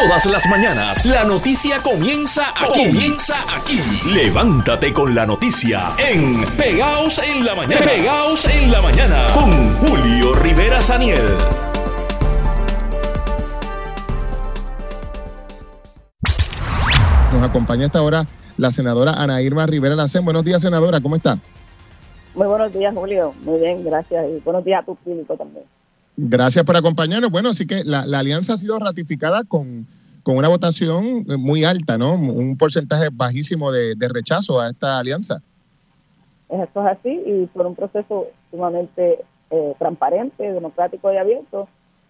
Todas las mañanas la noticia comienza aquí. Comienza aquí. Levántate con la noticia en Pegaos en la mañana. Pegaos en la mañana con Julio Rivera Saniel. Nos acompaña esta hora la senadora Ana Irma Rivera Lacen. Buenos días, senadora, ¿cómo está? Muy buenos días, Julio. Muy bien, gracias. Y buenos días a tu público también. Gracias por acompañarnos. Bueno, así que la, alianza ha sido ratificada con, una votación muy alta, ¿no? Un porcentaje bajísimo de, rechazo a esta alianza. Esto es así y por un proceso sumamente eh, transparente, democrático y abierto,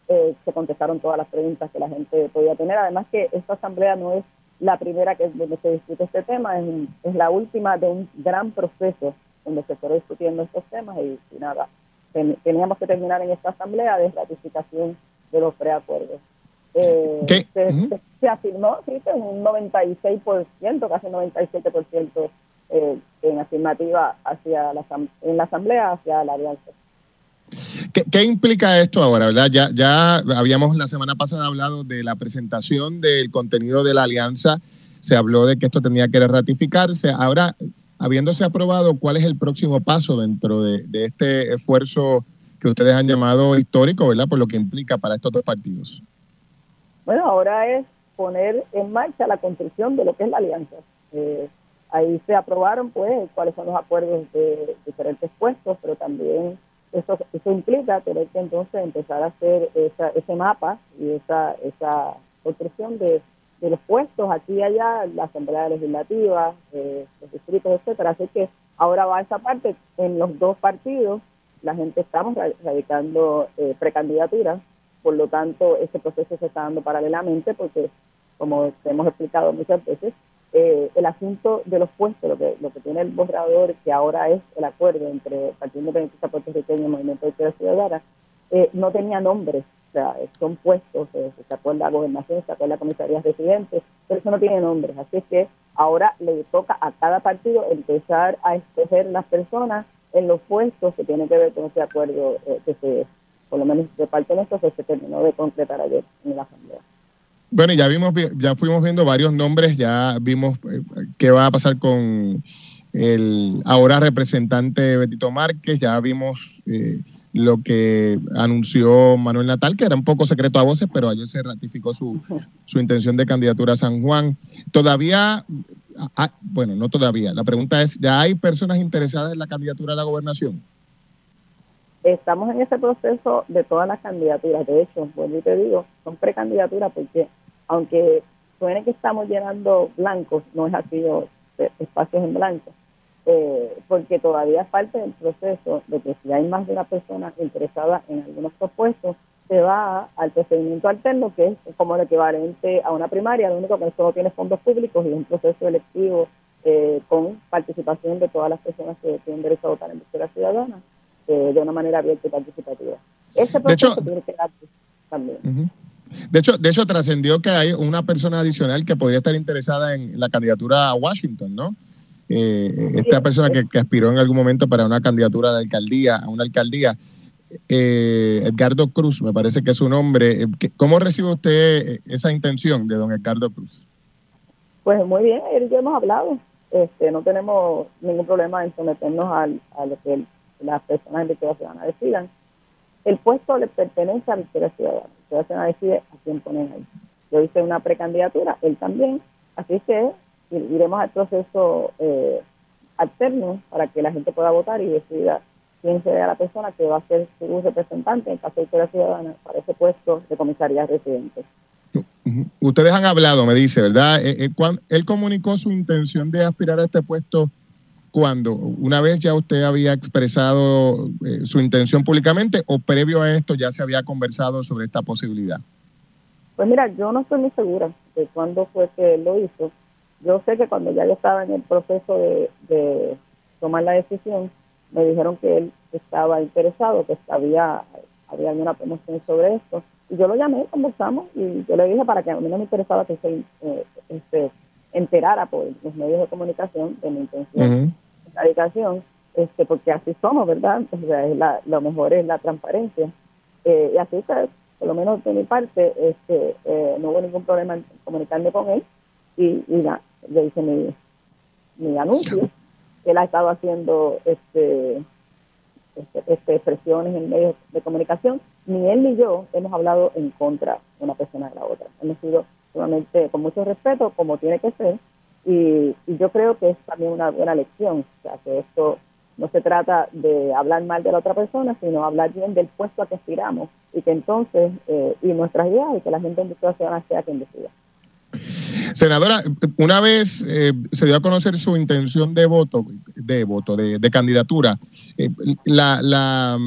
eh, se contestaron todas las preguntas que la gente podía tener. Además que esta asamblea no es la primera que donde se discute este tema, es, es la última de un gran proceso donde se fue discutiendo estos temas y nada, teníamos que terminar en esta asamblea de ratificación de los preacuerdos. Eh, se, afirmó, sí, un 96%, casi un 97% eh, en afirmativa hacia la, en la asamblea hacia la alianza. ¿Qué, implica esto ahora, verdad? Ya, ya habíamos la semana pasada hablado de la presentación del contenido de la alianza, se habló de que esto tenía que ratificarse. Ahora, habiéndose aprobado, ¿cuál es el próximo paso dentro de, este esfuerzo que ustedes han llamado histórico, ¿verdad? Por lo que implica para estos dos partidos. Bueno, ahora es poner en marcha la construcción de lo que es la alianza. Eh, ahí se aprobaron, pues, cuáles son los acuerdos de diferentes puestos, pero también eso, eso implica tener que entonces empezar a hacer ese mapa y esa, esa construcción de de los puestos aquí y allá, la Asamblea Legislativa, eh, los distritos, etcétera. Así que ahora va esa parte. En los dos partidos, la gente estamos radicando eh, precandidaturas, por lo tanto, ese proceso se está dando paralelamente porque, como hemos explicado muchas veces, eh, el asunto de los puestos, lo que, lo que tiene el borrador, que ahora es el acuerdo entre el Partido Independiente Puertorriqueño y el Movimiento de Ciudad Ciudadana, eh, no tenía nombre sea, son puestos, se sacó la gobernación, se sacó la comisaría residente, pero eso no tiene nombres. Así es que ahora le toca a cada partido empezar a escoger las personas en los puestos que tienen que ver con ese acuerdo eh, que se, por lo menos de parte de nosotros, se terminó de concretar ayer en la Asamblea. Bueno, ya vimos, ya fuimos viendo varios nombres, ya vimos eh, qué va a pasar con el ahora representante Betito Márquez, ya vimos eh, lo que anunció Manuel Natal, que era un poco secreto a voces, pero ayer se ratificó su, su intención de candidatura a San Juan. Todavía, ah, bueno, no todavía, la pregunta es, ¿ya hay personas interesadas en la candidatura a la gobernación? Estamos en ese proceso de todas las candidaturas, de hecho, pues yo te digo, son precandidaturas porque aunque suene que estamos llenando blancos, no es así, espacios en blanco eh, porque todavía falta el proceso de que si hay más de una persona interesada en algunos propuestos, se va al procedimiento alterno, que es como el equivalente a una primaria, lo único que solo tiene fondos públicos y un proceso electivo eh, con participación de todas las personas que tienen derecho a votar en la ciudadana eh, de una manera abierta y participativa. Ese proceso tiene que darse también. De hecho, de hecho trascendió que hay una persona adicional que podría estar interesada en la candidatura a Washington, ¿no? Eh, esta persona que, aspiró en algún momento para una candidatura de alcaldía, a una alcaldía, eh, Edgardo Cruz, me parece que es su nombre. Eh, ¿Cómo recibe usted esa intención de don Edgardo Cruz? Pues muy bien, él ya hemos hablado. Este, no tenemos ningún problema en someternos a lo que las personas de la Ciudadana decidan. El puesto le pertenece a la Ciudadana. La Ciudadana decide a quién ponen ahí. Yo hice una precandidatura, él también. Así que iremos al proceso eh, alterno para que la gente pueda votar y decida quién sea la persona que va a ser su representante en caso de que ciudadana para ese puesto de comisaría residente. Ustedes han hablado, me dice, ¿verdad? Eh, eh, él comunicó su intención de aspirar a este puesto cuando, una vez ya usted había expresado su intención públicamente o previo a esto ya se había conversado sobre esta posibilidad. Pues mira, yo no estoy muy segura de cuándo fue que él lo hizo, yo sé que cuando ya yo estaba en el proceso de, tomar la decisión, me dijeron que él estaba interesado, que había, había alguna promoción sobre esto. Y yo lo llamé, conversamos y yo le dije para que a mí no me interesaba que se eh, este, enterara por los medios de comunicación de mi intención de radicación, este, porque así somos, ¿verdad? O sea, es la, lo mejor es la transparencia. Eh, y así que por lo menos de mi parte, este, eh, no hubo ningún problema en comunicarme con él y, y le hice mi, mi anuncio. Él ha estado haciendo este, este, este, expresiones en medios de comunicación. Ni él ni yo hemos hablado en contra de una persona de la otra. Hemos sido solamente con mucho respeto, como tiene que ser, y, y yo creo que es también una buena lección. O sea, que esto no se trata de hablar mal de la otra persona, sino hablar bien del puesto a que aspiramos y que entonces, eh, y nuestras ideas, y que la gente en ciudadana sea quien decida. Senadora, una vez eh, se dio a conocer su intención de voto, de voto, de, candidatura, eh, la, la,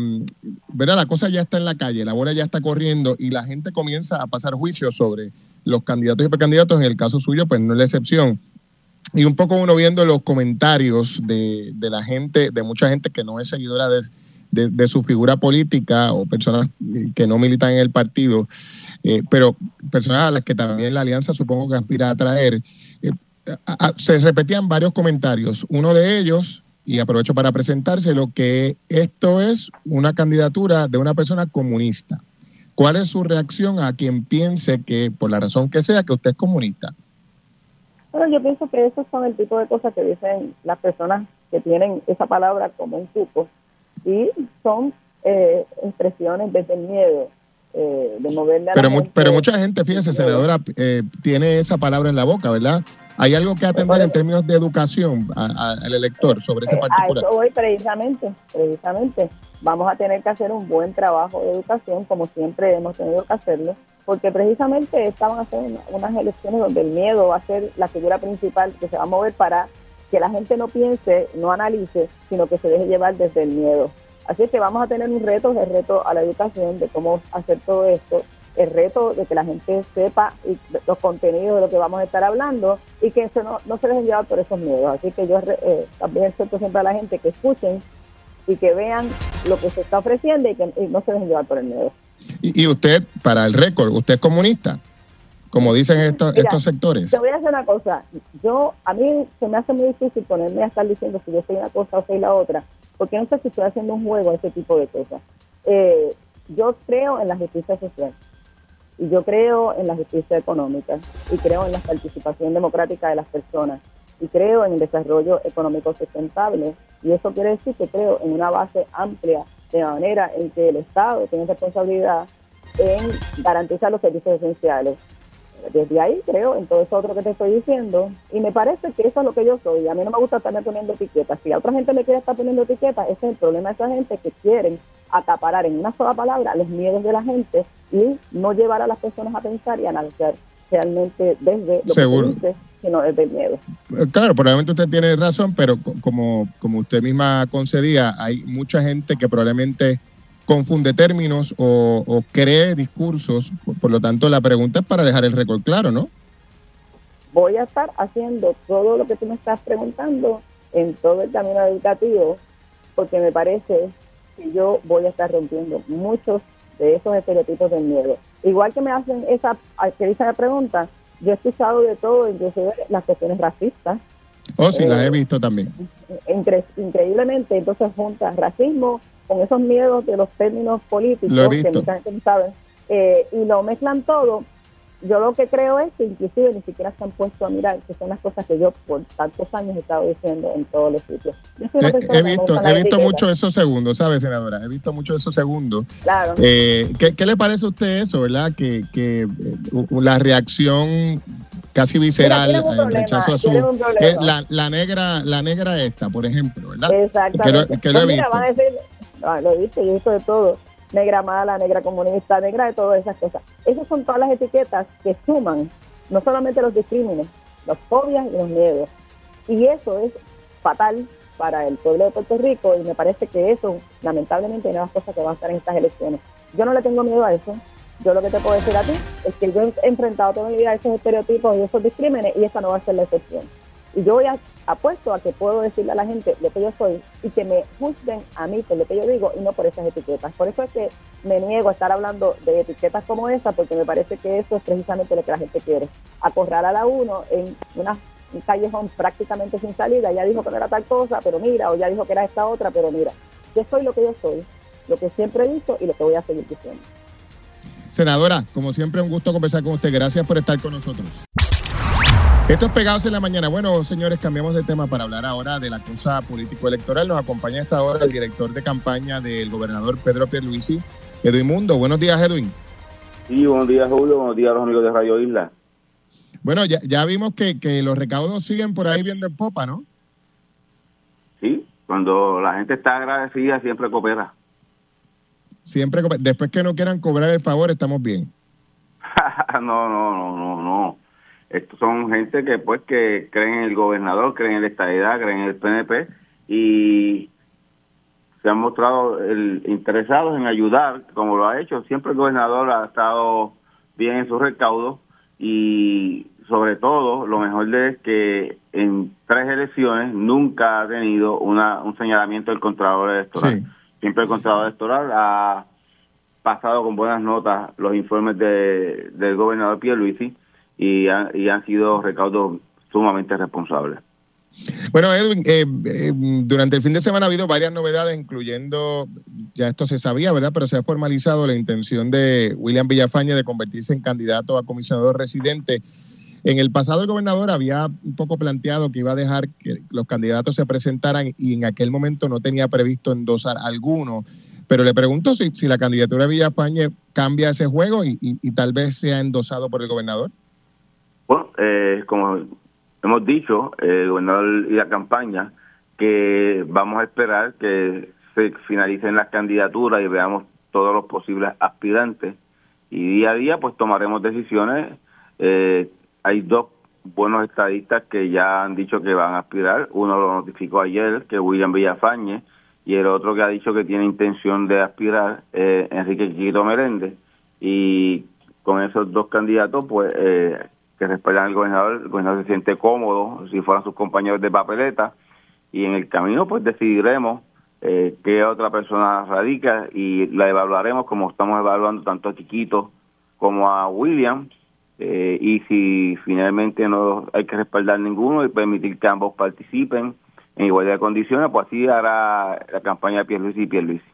¿verdad? la cosa ya está en la calle, la bola ya está corriendo y la gente comienza a pasar juicios sobre los candidatos y precandidatos, en el caso suyo, pues no es la excepción. Y un poco uno viendo los comentarios de, de la gente, de mucha gente que no es seguidora de, de, su figura política o personas que no militan en el partido, eh, pero personas a las que también la alianza supongo que aspira a traer. Eh, se repetían varios comentarios. Uno de ellos, y aprovecho para presentárselo, que esto es una candidatura de una persona comunista. ¿Cuál es su reacción a quien piense que, por la razón que sea, que usted es comunista? Bueno, yo pienso que esos son el tipo de cosas que dicen las personas que tienen esa palabra como un cupo y son eh, expresiones desde el miedo. Eh, de moverle a pero, la gente. pero mucha gente, fíjese, senadora, eh, tiene esa palabra en la boca, ¿verdad? ¿Hay algo que atender en términos de educación al elector sobre ese particular? A eso voy precisamente, precisamente. Vamos a tener que hacer un buen trabajo de educación, como siempre hemos tenido que hacerlo, porque precisamente estaban haciendo unas elecciones donde el miedo va a ser la figura principal que se va a mover para que la gente no piense, no analice, sino que se deje llevar desde el miedo. Así que vamos a tener un reto, el reto a la educación de cómo hacer todo esto, el reto de que la gente sepa los contenidos de lo que vamos a estar hablando y que no, no se dejen llevar por esos miedos. Así que yo eh, también exhorto siempre a la gente que escuchen y que vean lo que se está ofreciendo y que no se dejen llevar por el miedo. Y, y usted, para el récord, ¿usted es comunista? Como dicen estos, estos sectores. Te voy a hacer una cosa. Yo, a mí se me hace muy difícil ponerme a estar diciendo si yo soy una cosa o soy la otra, porque no sé si estoy haciendo un juego a ese tipo de cosas. Eh, yo creo en la justicia social y yo creo en la justicia económica y creo en la participación democrática de las personas y creo en el desarrollo económico sustentable y eso quiere decir que creo en una base amplia de manera en que el Estado tiene responsabilidad en garantizar los servicios esenciales desde ahí creo en todo eso otro que te estoy diciendo y me parece que eso es lo que yo soy. A mí no me gusta estarme poniendo etiquetas. Si a otra gente le quiere estar poniendo etiquetas, ese es el problema de esa gente que quieren acaparar en una sola palabra los miedos de la gente y no llevar a las personas a pensar y analizar realmente desde lo que dice, sino desde el miedo. Eh, claro, probablemente usted tiene razón, pero como, como usted misma concedía, hay mucha gente que probablemente confunde términos o, cree discursos. Por, lo tanto, la pregunta es para dejar el récord claro, ¿no? Voy a estar haciendo todo lo que tú me estás preguntando en todo el camino educativo, porque me parece que yo voy a estar rompiendo muchos de esos estereotipos del miedo. Igual que me hacen esa, que dicen la pregunta, yo he escuchado de todo, inclusive las cuestiones racistas. Oh, sí, las he eh, visto también. increíblemente, entonces juntas racismo, con esos miedos de los términos políticos que mucha gente no sabe, eh, y lo mezclan todo, yo lo que creo es que inclusive ni siquiera se han puesto a mirar, que son las cosas que yo por tantos años he estado diciendo en todos los sitios. Eh, he, visto, he visto mucho esos segundos, ¿sabe, senadora? He visto mucho esos segundos. Claro. Eh, ¿qué, le parece a usted eso, verdad? Que, que la reacción casi visceral el rechazo azul. La, la, negra, la negra esta, por ejemplo, ¿verdad? Exactamente. Que lo, he visto. Van a decir, Ah, lo he visto, yo he de todo, negra mala, negra comunista, negra de todas esas cosas. Esas son todas las etiquetas que suman no solamente los discrímenes, las fobias y los miedos. Y eso es fatal para el pueblo de Puerto Rico y me parece que eso, lamentablemente, es una de cosas que van a estar en estas elecciones. Yo no le tengo miedo a eso. Yo lo que te puedo decir a ti es que yo he enfrentado toda mi vida esos estereotipos y esos discrímenes y esa no va a ser la excepción. Y yo voy a apuesto a que puedo decirle a la gente lo que yo soy y que me juzguen a mí por lo que yo digo y no por esas etiquetas. Por eso es que me niego a estar hablando de etiquetas como esa, porque me parece que eso es precisamente lo que la gente quiere. Acorralar a uno en una, un callejón prácticamente sin salida, ya dijo que no era tal cosa, pero mira, o ya dijo que era esta otra, pero mira. Yo soy lo que yo soy, lo que siempre he dicho y lo que voy a seguir diciendo. Senadora, como siempre, un gusto conversar con usted. Gracias por estar con nosotros. Esto es Pegados en la Mañana. Bueno, señores, cambiamos de tema para hablar ahora de la cosa político-electoral. Nos acompaña esta hora el director de campaña del gobernador Pedro Pierluisi, Edwin Mundo. Buenos días, Edwin. Sí, buenos días, Julio. Buenos días a los amigos de Radio Isla. Bueno, ya, ya vimos que, que los recaudos siguen por ahí viendo en popa, ¿no? Sí, cuando la gente está agradecida siempre coopera. Siempre, después que no quieran cobrar el favor, estamos bien. no, no, no, no, no. Estos son gente que pues que creen en el gobernador, creen en la estabilidad, creen en el PNP y se han mostrado el, interesados en ayudar, como lo ha hecho. Siempre el gobernador ha estado bien en sus recaudos y sobre todo lo mejor de es que en tres elecciones nunca ha tenido una, un señalamiento del Contralor Electoral. Siempre el Contralor Electoral ha pasado con buenas notas los informes de, del gobernador Pierluisi y, y han sido recaudos sumamente responsables. Bueno, Edwin, eh, eh, durante el fin de semana ha habido varias novedades, incluyendo, ya esto se sabía, ¿verdad? Pero se ha formalizado la intención de William Villafañe de convertirse en candidato a comisionador residente. En el pasado el gobernador había un poco planteado que iba a dejar que los candidatos se presentaran y en aquel momento no tenía previsto endosar alguno. Pero le pregunto si, si la candidatura de Villafañe cambia ese juego y, tal vez sea endosado por el gobernador. Bueno, eh, como hemos dicho, el gobernador y la campaña, que vamos a esperar que se finalicen las candidaturas y veamos todos los posibles aspirantes y día a día pues tomaremos decisiones. Eh, hay dos buenos estadistas que ya han dicho que van a aspirar. Uno lo notificó ayer, que William Villafañe, y el otro que ha dicho que tiene intención de aspirar, eh, Enrique Chiquito Meléndez. Y con esos dos candidatos, pues eh, que respaldan al gobernador, el gobernador se siente cómodo si fueran sus compañeros de papeleta y en el camino pues decidiremos eh, qué otra persona radica y la evaluaremos como estamos evaluando tanto a Chiquito como a William eh, y si finalmente no hay que respaldar ninguno y permitir que ambos participen en igualdad de condiciones, pues así hará la campaña de Pierluisi y Pierluisi.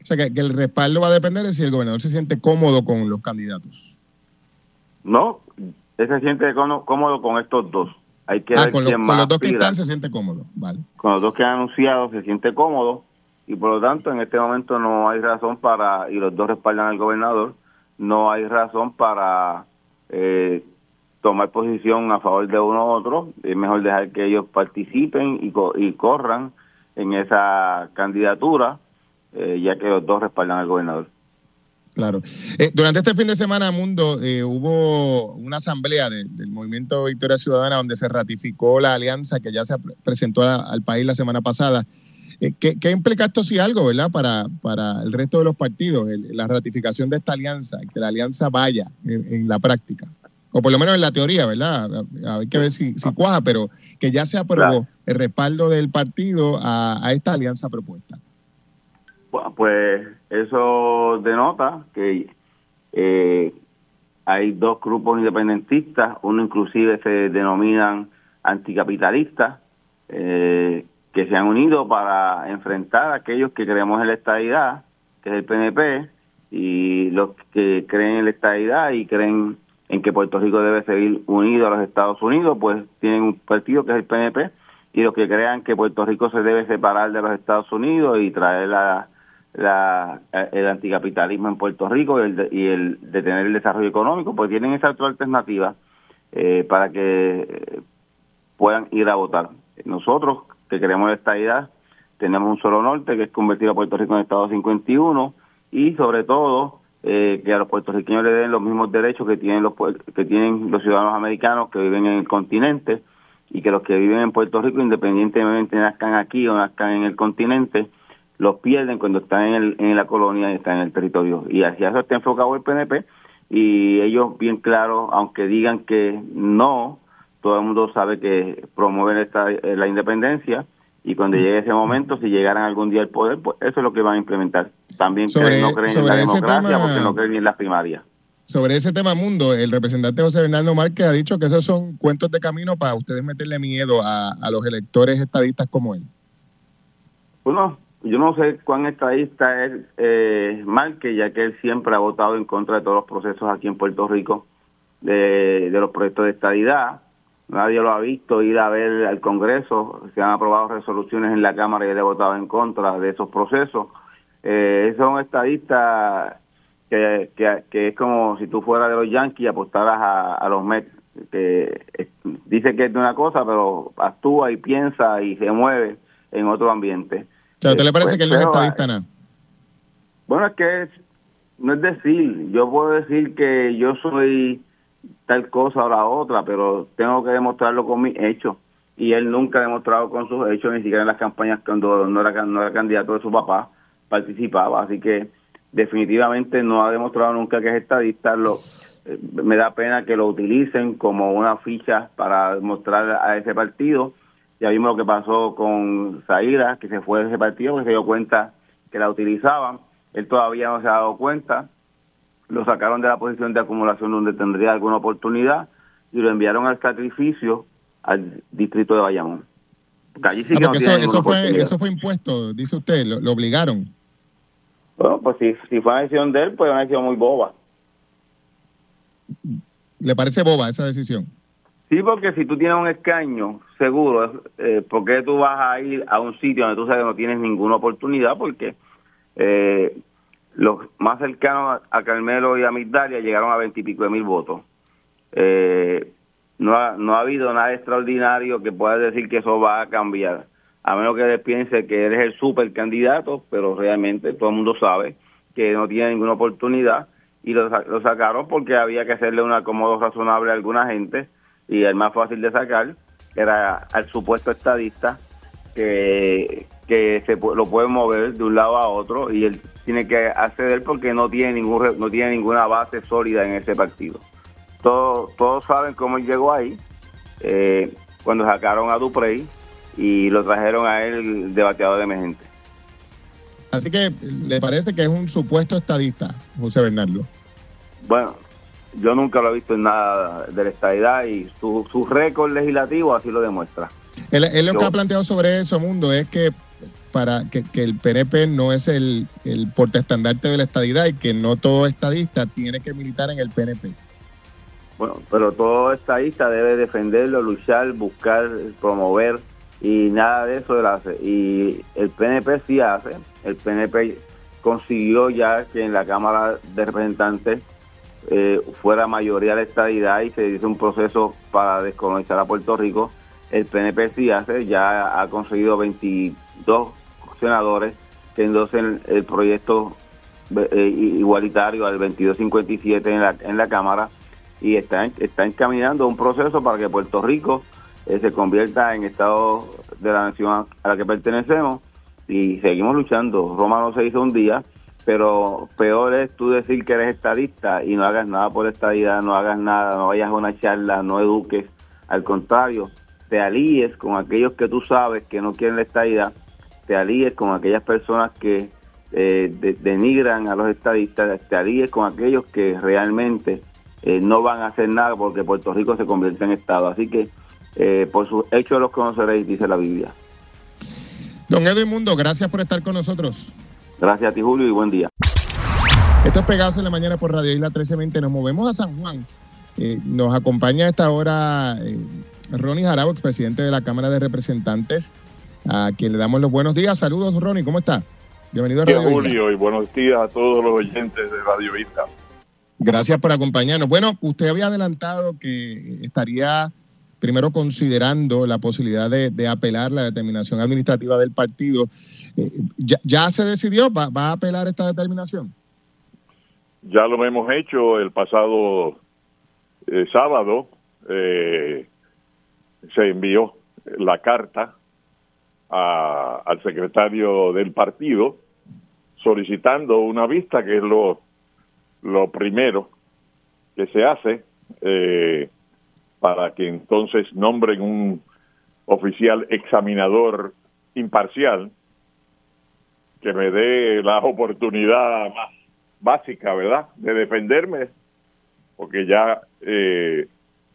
O sea, que, que el respaldo va a depender de si el gobernador se siente cómodo con los candidatos. No, él se siente cómodo con estos dos. Hay que ah, con, los dos que están se siente cómodo, vale. Con los dos que han anunciado se siente cómodo y por lo tanto en este momento no hay razón para, y los dos respaldan al gobernador, no hay razón para eh, tomar posición a favor de uno u otro. Es mejor dejar que ellos participen y, y corran en esa candidatura, eh, ya que los dos respaldan al gobernador. Claro. Eh, durante este fin de semana, Mundo, eh, hubo una asamblea del Movimiento Victoria Ciudadana donde se ratificó la alianza que ya se presentó al país la semana pasada. Eh, ¿qué, implica esto si algo, verdad, para, para el resto de los partidos, la ratificación de esta alianza, que la alianza vaya en, la práctica? O por lo menos en la teoría, ¿verdad? Hay que ver si, si cuaja, pero que ya se aprobó el respaldo del partido a esta alianza propuesta. Bueno, pues eso denota que eh, hay dos grupos independentistas, uno inclusive se denominan anticapitalistas, eh, que se han unido para enfrentar a aquellos que creemos en la estadidad, que es el PNP, y los que creen en la estadidad y creen en que Puerto Rico debe seguir unido a los Estados Unidos, pues tienen un partido que es el PNP, y los que crean que Puerto Rico se debe separar de los Estados Unidos y traer la la, el anticapitalismo en Puerto Rico y el, y el detener el desarrollo económico, pues tienen esa otra alternativa eh, para que eh, puedan ir a votar. Nosotros, que queremos esta idea, tenemos un solo norte, que es convertir a Puerto Rico en Estado 51 y sobre todo eh, que a los puertorriqueños le den los mismos derechos que tienen los que tienen los ciudadanos americanos que viven en el continente y que los que viven en Puerto Rico independientemente nazcan aquí o nazcan en el continente los pierden cuando están en, el, en la colonia y están en el territorio. Y hacia eso está enfocado el PNP y ellos bien claro, aunque digan que no, todo el mundo sabe que promueven esta, eh, la independencia y cuando llegue ese momento, si llegaran algún día al poder, pues eso es lo que van a implementar. También creen, no creen en la democracia porque no creen en las primarias. Sobre ese tema mundo, el representante José Bernardo Márquez ha dicho que esos son cuentos de camino para ustedes meterle miedo a, a los electores estadistas como él. Bueno, yo no sé cuán estadista es eh, que ya que él siempre ha votado en contra de todos los procesos aquí en Puerto Rico, de, los proyectos de estadidad. Nadie lo ha visto ir a ver al Congreso. Se han aprobado resoluciones en la Cámara y él ha votado en contra de esos procesos. Eh, es un estadista que, que, es como si tú fueras de los Yankees y apostaras a, los Mets. Que dice que es de una cosa, pero actúa y piensa y se mueve en otro ambiente. ¿Te le parece que él no es estadista nada? Bueno, es que no es decir, yo puedo decir que yo soy tal cosa o la otra, pero tengo que demostrarlo con mis hechos. Y él nunca ha demostrado con sus hechos, ni siquiera en las campañas cuando no era, no era candidato de su papá, participaba. Así que definitivamente no ha demostrado nunca que es estadista. Lo, eh, me da pena que lo utilicen como una ficha para mostrar a ese partido ya vimos lo que pasó con Zaira, que se fue de ese partido, que se dio cuenta que la utilizaban. Él todavía no se ha dado cuenta. Lo sacaron de la posición de acumulación donde tendría alguna oportunidad y lo enviaron al sacrificio al distrito de Bayamón. Allí sí ah, eso, fue, eso fue impuesto, dice usted, lo, obligaron. Bueno, pues si, si fue una decisión de él, pues una decisión muy boba. ¿Le parece boba esa decisión? Sí, porque si tú tienes un escaño seguro, eh, ¿por qué tú vas a ir a un sitio donde tú sabes que no tienes ninguna oportunidad? Porque eh, los más cercanos a Carmelo y a Migdalia llegaron a veintipico de mil votos. Eh, no, ha, no ha habido nada extraordinario que pueda decir que eso va a cambiar, a menos que piense que eres el super candidato, pero realmente todo el mundo sabe que no tiene ninguna oportunidad y lo, lo sacaron porque había que hacerle un acomodo razonable a alguna gente y el más fácil de sacar era al supuesto estadista que, que se lo puede mover de un lado a otro y él tiene que acceder porque no tiene ningún no tiene ninguna base sólida en ese partido. Todos, todos saben cómo él llegó ahí eh, cuando sacaron a Duprey y lo trajeron a él de bateador emergente. Así que, ¿le parece que es un supuesto estadista, José Bernardo? Bueno, yo nunca lo he visto en nada de la estadidad y su, su récord legislativo así lo demuestra. Él, lo que ha planteado sobre eso, Mundo, es que para que, el PNP no es el, el portaestandarte de la estadidad y que no todo estadista tiene que militar en el PNP. Bueno, pero todo estadista debe defenderlo, luchar, buscar, promover y nada de eso él hace. Y el PNP sí hace. El PNP consiguió ya que en la Cámara de Representantes eh, fuera mayoría la estadidad y se hizo un proceso para descolonizar a Puerto Rico. El PNP sí hace, ya ha conseguido 22 senadores que endosen el proyecto eh, igualitario al 2257 en la, en la Cámara y está, está encaminando un proceso para que Puerto Rico eh, se convierta en Estado de la nación a la que pertenecemos y seguimos luchando. Roma no se hizo un día, pero peor es tú decir que eres estadista y no hagas nada por estadidad, no hagas nada, no vayas a una charla, no eduques, al contrario, te alíes con aquellos que tú sabes que no quieren la estadidad, te alíes con aquellas personas que eh, denigran a los estadistas, te alíes con aquellos que realmente eh, no van a hacer nada porque Puerto Rico se convierte en Estado. Así que eh, por sus hechos los conoceréis, dice la Biblia. Don Edwin Mundo, gracias por estar con nosotros. Gracias a ti, Julio, y buen día. Esto es Pegados en la Mañana por Radio Isla 1320. Nos movemos a San Juan. Eh, nos acompaña a esta hora eh, Ronnie Jarabo, presidente de la Cámara de Representantes, a quien le damos los buenos días. Saludos, Ronnie, ¿cómo está? Bienvenido a Radio Julio, y buenos días a todos los oyentes de Radio Isla. Gracias por acompañarnos. Bueno, usted había adelantado que estaría primero considerando la posibilidad de, apelar la determinación administrativa del partido. Eh, ya, se decidió? ¿Va, a apelar esta determinación? Ya lo hemos hecho el pasado eh, sábado. Eh, se envió la carta al secretario del partido solicitando una vista, que es lo, lo primero que se hace. Para que entonces nombren un oficial examinador imparcial que me dé la oportunidad más básica, ¿verdad?, de defenderme, porque ya eh,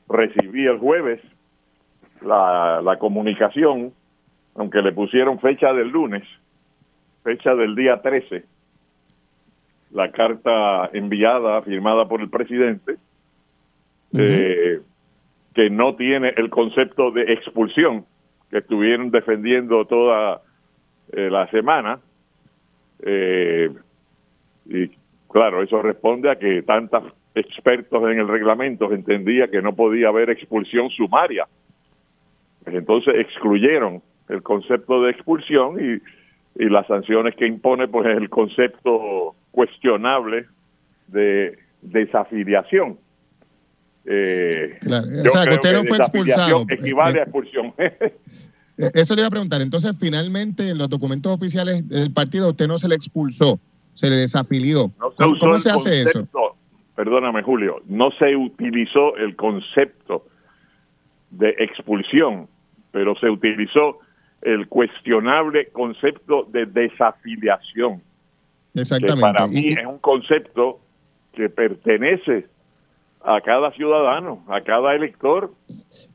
recibí el jueves la, la comunicación, aunque le pusieron fecha del lunes, fecha del día 13, la carta enviada, firmada por el presidente, eh, que no tiene el concepto de expulsión que estuvieron defendiendo toda eh, la semana. Eh, y claro, eso responde a que tantos expertos en el reglamento entendía que no podía haber expulsión sumaria. Pues entonces excluyeron el concepto de expulsión y, las sanciones que impone pues el concepto cuestionable de desafiliación. Eh, O sea, que usted no fue expulsado. Equivale a expulsión. Eh, eso le iba a preguntar. Entonces, finalmente, en los documentos oficiales del partido, usted no se le expulsó, se le desafilió. ¿Cómo, se hace eso? Perdóname, Julio, no se utilizó el concepto de expulsión, pero se utilizó el cuestionable concepto de desafiliación. Exactamente. Que para mí es un concepto que pertenece a cada ciudadano, a cada elector.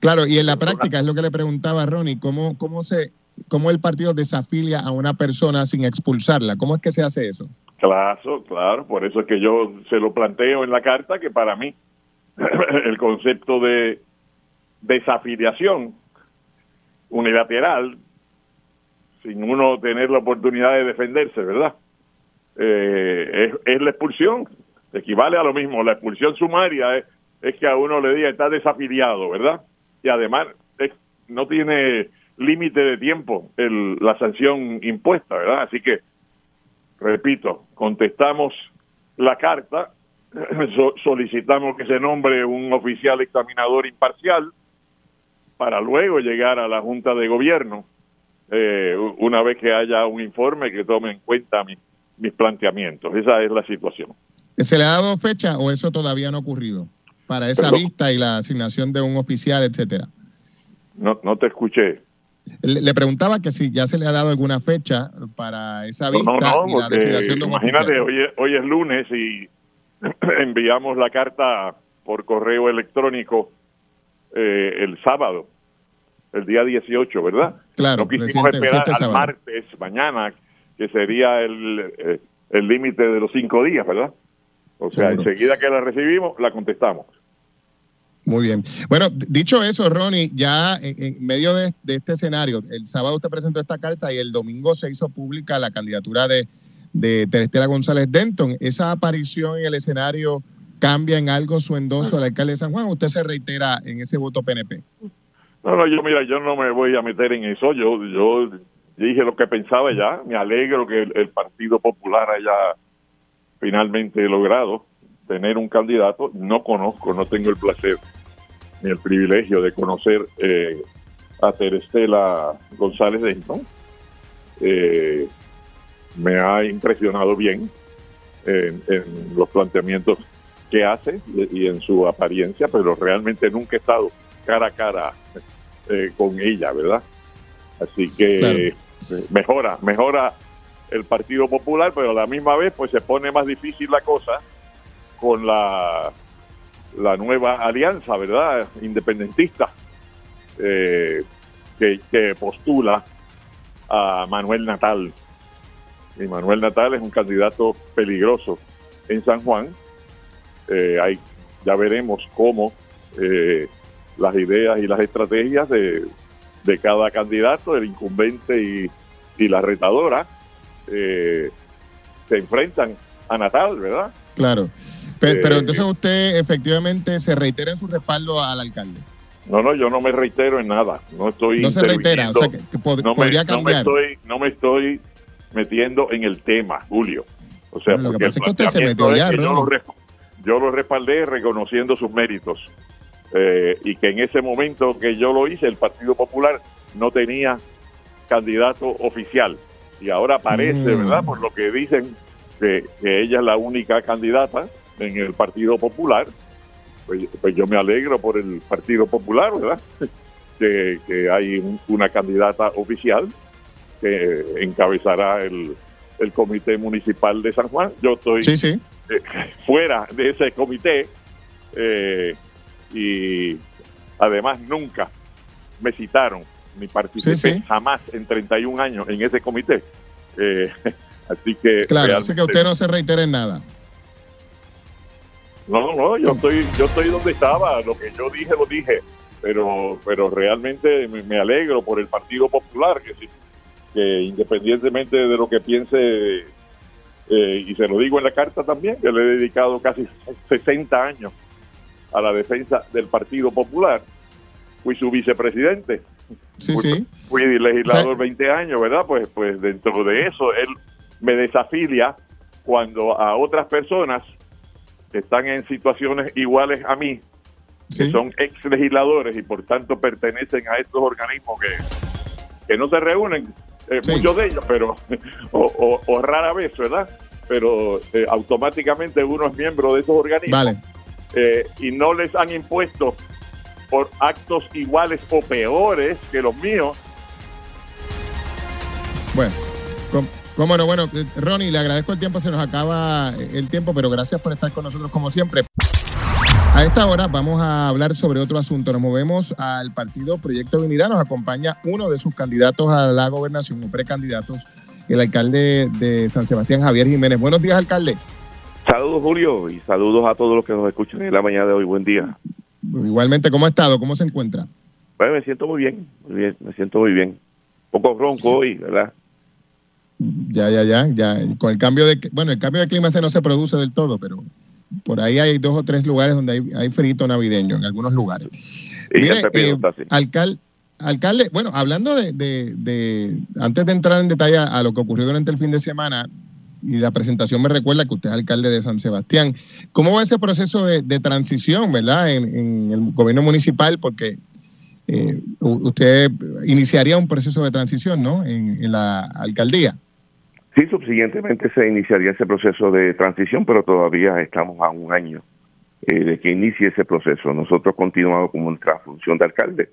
Claro, y en la práctica es lo que le preguntaba a Ronnie, ¿cómo, cómo, se, ¿cómo el partido desafilia a una persona sin expulsarla? ¿Cómo es que se hace eso? Claro, claro, por eso es que yo se lo planteo en la carta que para mí el concepto de desafiliación unilateral, sin uno tener la oportunidad de defenderse, ¿verdad? Eh, es, es la expulsión, equivale a lo mismo. La expulsión sumaria es, es que a uno le diga está desafiliado, ¿verdad? Y además no tiene límite de tiempo el, la sanción impuesta, ¿verdad? Así que, repito, contestamos la carta, solicitamos que se nombre un oficial examinador imparcial para luego llegar a la Junta de Gobierno, eh, una vez que haya un informe que tome en cuenta mis planteamientos. Esa es la situación. ¿Se le ha dado fecha o eso todavía no ha ocurrido? Para esa vista y la asignación de un oficial, etcétera. No, no te escuché. Le, preguntaba que si ya se le ha dado alguna fecha para esa vista y la designación de un imagínate, Hoy es, hoy es lunes y enviamos la carta por correo electrónico eh, el sábado, el día 18, ¿verdad? Claro. No quisimos esperar al martes, mañana, que sería el eh, límite de los cinco días, ¿verdad? O sea, enseguida que la recibimos, la contestamos. Muy bien. Bueno, dicho eso, Ronnie, ya en, medio de, este escenario, el sábado usted presentó esta carta y el domingo se hizo pública la candidatura de, de Terestela González Denton. ¿Esa aparición en el escenario cambia en algo su endoso al alcalde de San Juan? ¿Usted se reitera en ese voto PNP? No, no, yo mira, yo no me voy a meter en eso. Yo, yo dije lo que pensaba ya. Me alegro que el Partido Popular haya finalmente he logrado tener un candidato. No conozco, no tengo el placer ni el privilegio de conocer eh, a Terestela González Denton. Eh, me ha impresionado bien en, los planteamientos que hace y, en su apariencia, pero realmente nunca he estado cara a cara eh, con ella, ¿verdad? Así que mejora, mejora el Partido Popular, pero a la misma vez pues se pone más difícil la cosa con la, la nueva alianza, ¿verdad? Independentista, eh, que, postula a Manuel Natal. Y Manuel Natal es un candidato peligroso en San Juan. Eh, hay, ya veremos cómo eh, las ideas y las estrategias de, de cada candidato, el incumbente y, y la retadora, eh, se enfrentan a Natal, ¿verdad? Claro. Pero, eh, entonces usted efectivamente se reitera en su respaldo al alcalde. No, no, yo no me reitero en nada. No estoy. No se reitera, o sea, que, no podría me, cambiar. No me, estoy, no me estoy metiendo en el tema, Julio. O sea, lo que pasa es que usted se metió ya, yo, lo, respaldé reconociendo sus méritos. Eh, y que en ese momento que yo lo hice, el Partido Popular no tenía candidato oficial y ahora parece, mm. ¿verdad? Por lo que dicen que, ella es la única candidata en el Partido Popular. Pues, pues yo me alegro por el Partido Popular, ¿verdad? que, hay una candidata oficial que encabezará el, Comité Municipal de San Juan. Yo estoy eh, fuera de ese comité eh, y además nunca me citaron ni participé jamás en 31 años en ese comité. Eh, así que... Claro, así que usted no se reitere en nada. No, no, yo estoy, yo estoy donde estaba, lo que yo dije lo dije, pero, pero realmente me, alegro por el Partido Popular, que, que independientemente de lo que piense, eh, y se lo digo en la carta también, que le he dedicado casi 60 años a la defensa del Partido Popular, fui su vicepresidente. Sí, fui, sí. fui legislador 20 años, ¿verdad? Pues, pues dentro de eso, él me desafilia cuando a otras personas están en situaciones iguales a mí, que son ex legisladores y por tanto pertenecen a estos organismos que, que no se reúnen, eh, muchos de ellos, pero o, rara vez, ¿verdad? Pero eh, automáticamente uno es miembro de esos organismos eh, y no les han impuesto por actos iguales o peores que los míos. Bueno, Cómo no, bueno, Ronnie, le agradezco el tiempo, se nos acaba el tiempo, pero gracias por estar con nosotros como siempre. A esta hora vamos a hablar sobre otro asunto. Nos movemos al partido Proyecto Unidad. Nos acompaña uno de sus candidatos a la gobernación, o precandidatos, el alcalde de San Sebastián, Javier Jiménez. Buenos días, alcalde. Saludos, Julio, y saludos a todos los que nos escuchan en la mañana de hoy. Buen día. Igualmente, ¿cómo ha estado? ¿Cómo se encuentra? Bueno, me siento muy bien, muy bien, me siento muy bien. Un poco ronco hoy, ¿verdad? Ya, ya, ya, ya. Con el cambio de, bueno, el cambio de clima se no se produce del todo, pero por ahí hay dos o tres lugares donde hay, hay frito navideño, en algunos lugares. Mire, eh, alcalde, alcalde, bueno, hablando de, de, antes de entrar en detalle a lo que ocurrió durante el fin de semana, y la presentación me recuerda que usted es alcalde de San Sebastián. ¿Cómo va ese proceso de, transición, verdad, en, el gobierno municipal? Porque eh, usted iniciaría un proceso de transición, ¿no? en la alcaldía. Sí, subsiguientemente se iniciaría ese proceso de transición, pero todavía estamos a un año eh, de que inicie ese proceso. Nosotros continuamos con nuestra función de alcalde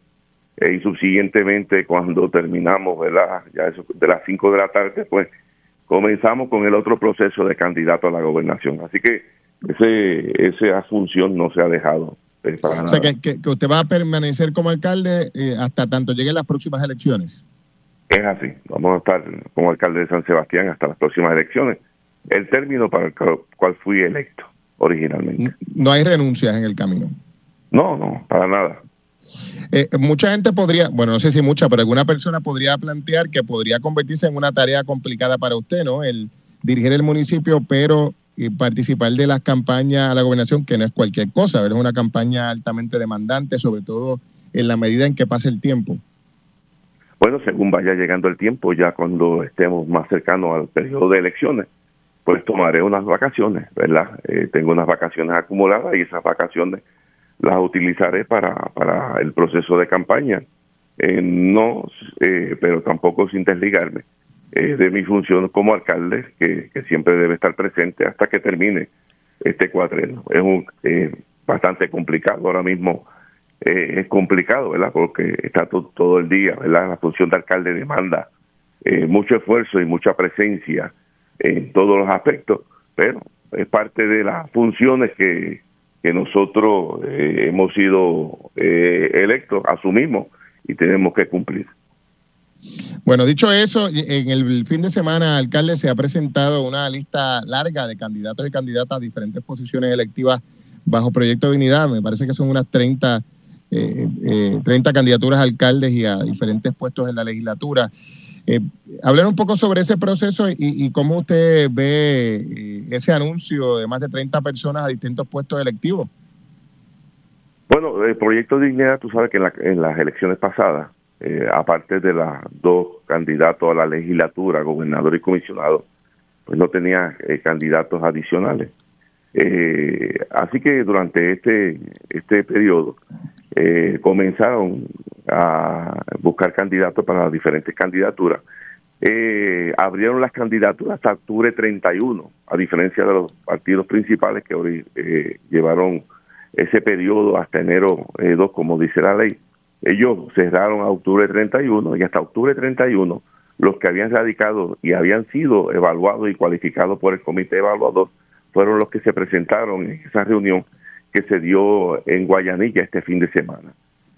eh, y subsiguientemente cuando terminamos, ¿verdad? Ya de las 5 de la tarde, pues comenzamos con el otro proceso de candidato a la gobernación. Así que ese, esa función no se ha dejado. Eh, o sea, que, que, usted va a permanecer como alcalde hasta tanto lleguen las próximas elecciones. Es así, vamos a estar como alcalde de San Sebastián hasta las próximas elecciones, el término para el cual fui electo originalmente. No hay renuncias en el camino. No, no, para nada. Eh, mucha gente podría, bueno, no sé si mucha, pero alguna persona podría plantear que podría convertirse en una tarea complicada para usted, ¿no? El dirigir el municipio, pero participar de las campañas a la gobernación, que no es cualquier cosa, es una campaña altamente demandante, sobre todo en la medida en que pase el tiempo. Bueno, según vaya llegando el tiempo, ya cuando estemos más cercanos al periodo de elecciones, pues tomaré unas vacaciones, ¿verdad? Eh, tengo unas vacaciones acumuladas y esas vacaciones las utilizaré para, para el proceso de campaña. Eh, no, eh, pero tampoco sin desligarme de mi función como alcalde, que, siempre debe estar presente hasta que termine este cuatreno. Es un, bastante complicado ahora mismo eh, es complicado, ¿verdad? Porque está todo el día, ¿verdad? La función de alcalde demanda eh, mucho esfuerzo y mucha presencia en todos los aspectos, pero es parte de las funciones que, que nosotros eh, hemos sido electos, asumimos y tenemos que cumplir. Bueno, dicho eso, en el fin de semana, alcalde, se ha presentado una lista larga de candidatos y candidatas a diferentes posiciones electivas bajo Proyecto de Unidad. Me parece que son unas 30 eh, eh, 30 candidaturas a alcaldes y a diferentes puestos en la legislatura. Eh, hablar un poco sobre ese proceso y, cómo usted ve eh, ese anuncio de más de 30 personas a distintos puestos electivos. Bueno, el proyecto de Dignidad, tú sabes que en, las elecciones pasadas, aparte de los dos candidatos a la legislatura, gobernador y comisionado, pues no tenía candidatos adicionales. Así que durante este, este periodo eh, comenzaron a buscar candidatos para las diferentes candidaturas. Eh, abrieron las candidaturas hasta octubre 31, a diferencia de los partidos principales que eh, llevaron ese periodo hasta enero 2, como dice la ley. Ellos cerraron a octubre 31 y hasta octubre 31 los que habían radicado y habían sido evaluados y cualificados por el comité evaluador fueron los que se presentaron en esa reunión que se dio en Guayanilla este fin de semana.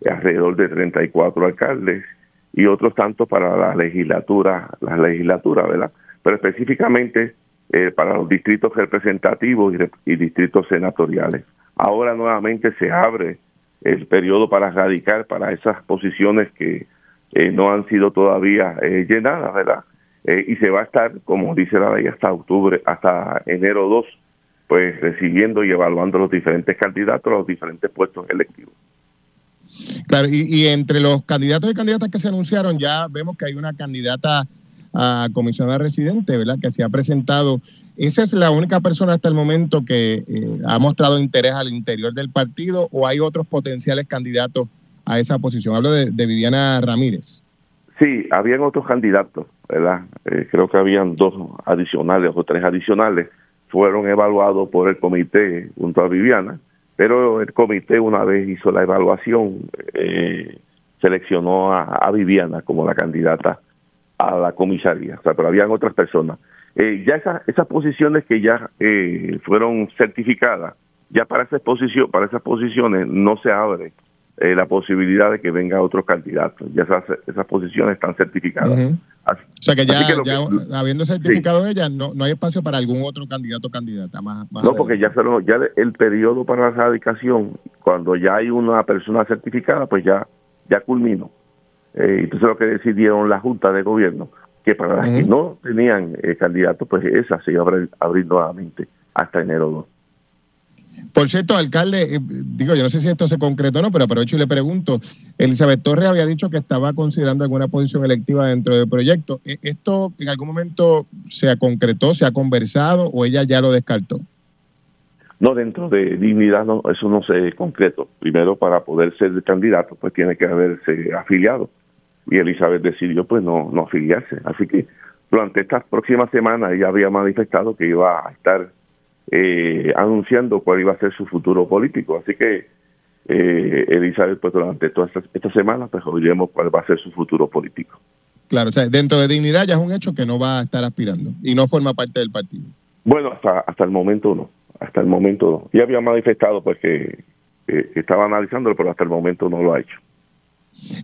Alrededor de 34 alcaldes y otros tantos para la legislatura, la legislatura, ¿verdad? pero específicamente eh, para los distritos representativos y, distritos senatoriales. Ahora nuevamente se abre el periodo para radicar para esas posiciones que eh, no han sido todavía eh, llenadas, ¿verdad? y se va a estar, como dice la ley, hasta octubre, hasta enero 2, pues recibiendo y evaluando los diferentes candidatos a los diferentes puestos electivos. Claro, y, entre los candidatos y candidatas que se anunciaron, ya vemos que hay una candidata a comisionada residente, ¿verdad? Que se ha presentado. ¿Esa es la única persona hasta el momento que eh, ha mostrado interés al interior del partido o hay otros potenciales candidatos a esa posición? Hablo de, Viviana Ramírez. Sí, habían otros candidatos, ¿verdad? Eh, creo que habían dos adicionales o tres adicionales. Fueron evaluados por el comité junto a Viviana pero el comité una vez hizo la evaluación, eh, seleccionó a, Viviana como la candidata a la comisaría, o sea, pero habían otras personas. Eh, ya esas, esas posiciones que ya eh, fueron certificadas, ya para esa exposición, para esas posiciones no se abre eh, la posibilidad de que venga otro candidato. Ya esas, esas posiciones están certificadas. o sea que ya, habiendo certificado ella, no, no hay espacio para algún otro candidato o candidata más. no, porque ya, ya el periodo para la radicación, cuando ya hay una persona certificada, pues ya, ya culminó. Eh, entonces lo que decidieron la Junta de Gobierno, que para las que no tenían eh, candidato, pues esa se iba a abrir, nuevamente hasta enero 2. Por cierto, alcalde, eh, digo, yo no sé si esto se concretó o no, pero aprovecho y le pregunto, Elizabeth Torres había dicho que estaba considerando alguna posición electiva dentro del proyecto. ¿E-, ¿Esto en algún momento se concretó, se ha conversado o ella ya lo descartó? No, dentro de dignidad no, eso no se concreto. Primero, para poder ser candidato, pues tiene que haberse afiliado. Y Elizabeth decidió pues no, no afiliarse. Así que durante estas próximas semanas ella había manifestado que iba a estar eh, anunciando cuál iba a ser su futuro político. Así que eh, Elizabeth, pues durante todas estas, semanas, pues oiremos cuál va a ser su futuro político. Claro, o sea, dentro de dignidad ya es un hecho que no va a estar aspirando y no forma parte del partido. Bueno, hasta, hasta el momento no, hasta el momento no. Ya había manifestado pues que, estaba analizándolo, pero hasta el momento no lo ha hecho.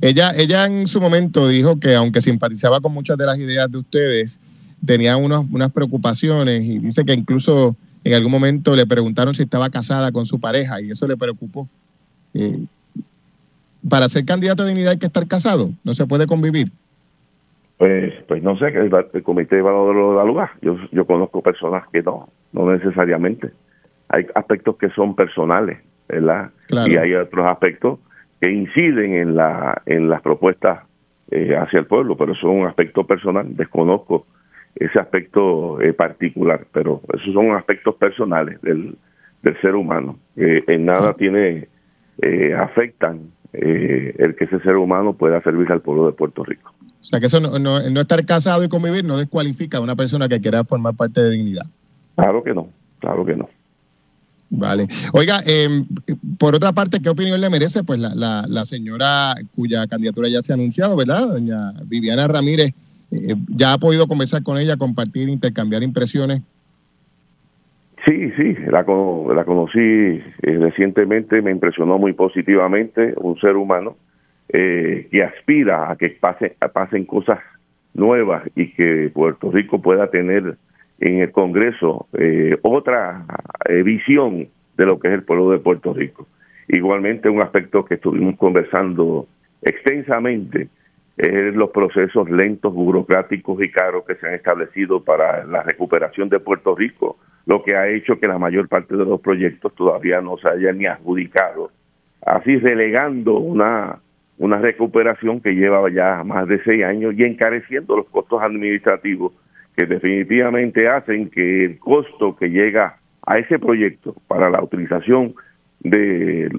Ella, ella en su momento dijo que aunque simpatizaba con muchas de las ideas de ustedes, tenía unos, unas preocupaciones y dice que incluso en algún momento le preguntaron si estaba casada con su pareja y eso le preocupó. Eh, para ser candidato a dignidad hay que estar casado, no se puede convivir. Pues, pues no sé, el, el comité de valor lo lugar. Yo, yo conozco personas que no, no necesariamente. Hay aspectos que son personales, ¿verdad? Y hay otros aspectos que inciden en la en las propuestas eh, hacia el pueblo, pero son un aspecto personal. Desconozco ese aspecto eh, particular, pero esos son aspectos personales del, del ser humano. en nada tiene eh, afectan eh, el que ese ser humano pueda servir al pueblo de Puerto Rico. O sea, que eso no, no, estar casado y convivir no descualifica a una persona que quiera formar parte de dignidad. Claro que no, claro que no. Vale. Oiga, em, por otra parte, ¿qué opinión le merece pues la, la, la, señora cuya candidatura ya se ha anunciado, ¿verdad? Doña Viviana Ramírez, eh, ¿Ya ha podido conversar con ella, compartir, intercambiar impresiones? Sí, sí, la, la conocí eh, recientemente, me impresionó muy positivamente, un ser humano eh, que aspira a que pase, pasen cosas nuevas y que Puerto Rico pueda tener en el Congreso otra visión de lo que es el pueblo de Puerto Rico. Igualmente un aspecto que estuvimos conversando extensamente es los procesos lentos, burocráticos y caros que se han establecido para la recuperación de Puerto Rico, lo que ha hecho que la mayor parte de los proyectos todavía no se hayan ni adjudicado, así relegando una, una recuperación que lleva ya más de seis años y encareciendo los costos administrativos que definitivamente hacen que el costo que llega a ese proyecto para la utilización del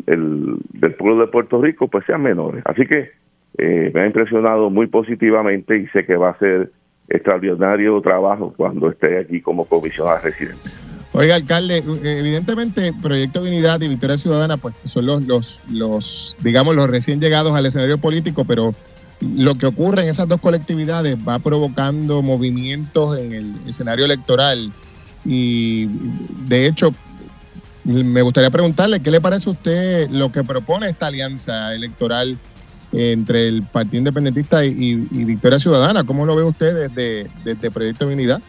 pueblo de Puerto Rico pues sean menores. Así que eh, me ha impresionado muy positivamente y sé que va a ser extraordinario trabajo cuando esté aquí como comisionado residente. Oiga, alcalde, evidentemente Proyecto Unidad y Victoria Ciudadana pues son los, los, los, digamos, los recién llegados al escenario político, pero lo que ocurre en esas dos colectividades va provocando movimientos en el escenario electoral y de hecho me gustaría preguntarle qué le parece a usted lo que propone esta alianza electoral entre el Partido Independentista y, Victoria Ciudadana. ¿Cómo lo ve usted desde, desde Proyecto de Unidad?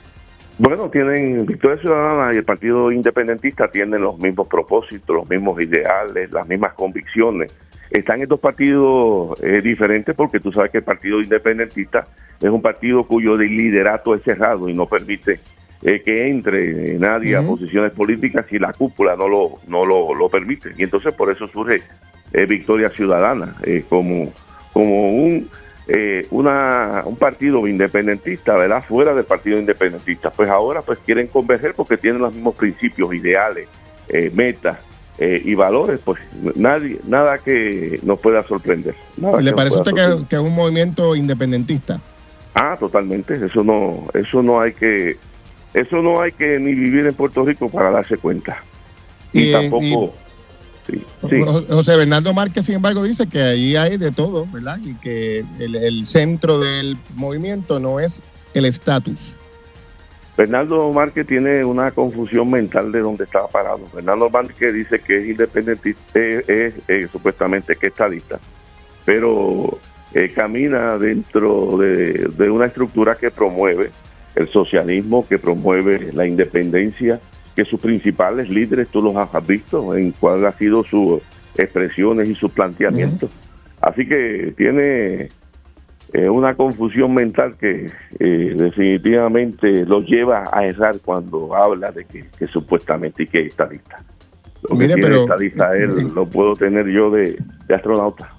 Bueno, tienen Victoria Ciudadana y el Partido Independentista tienen los mismos propósitos, los mismos ideales, las mismas convicciones. Están estos partidos eh, diferentes porque tú sabes que el Partido Independentista es un partido cuyo liderato es cerrado y no permite eh, que entre nadie a posiciones políticas si la cúpula no lo, no lo, permite. Y entonces por eso surge Victoria Ciudadana como, como un eh, una, un partido independentista, ¿verdad? Fuera del partido independentista. Pues ahora pues quieren converger porque tienen los mismos principios, ideales, eh, metas eh, y valores, pues nadie, nada que nos pueda sorprender. ¿Le parece a usted que, es un movimiento independentista? Ah, totalmente. Eso no, eso no hay que, eso no hay que ni vivir en Puerto Rico para darse cuenta. Y, tampoco. José Bernardo Márquez, sin embargo, dice que ahí hay de todo, ¿verdad? Y que el, centro del movimiento no es el estatus. Bernardo Márquez tiene una confusión mental de dónde estaba parado. Bernardo Márquez dice que es independiente, es, supuestamente que estadista, pero eh, camina dentro de, de una estructura que promueve el socialismo, que promueve la independencia, que sus principales líderes tú los has visto en cuál ha sido sus expresiones y sus planteamientos. Así que tiene eh, una confusión mental que eh, definitivamente lo lleva a errar cuando habla de que, supuestamente que es estadista. Lo Mire, que pero, estadista él eh, lo puedo tener yo de, astronauta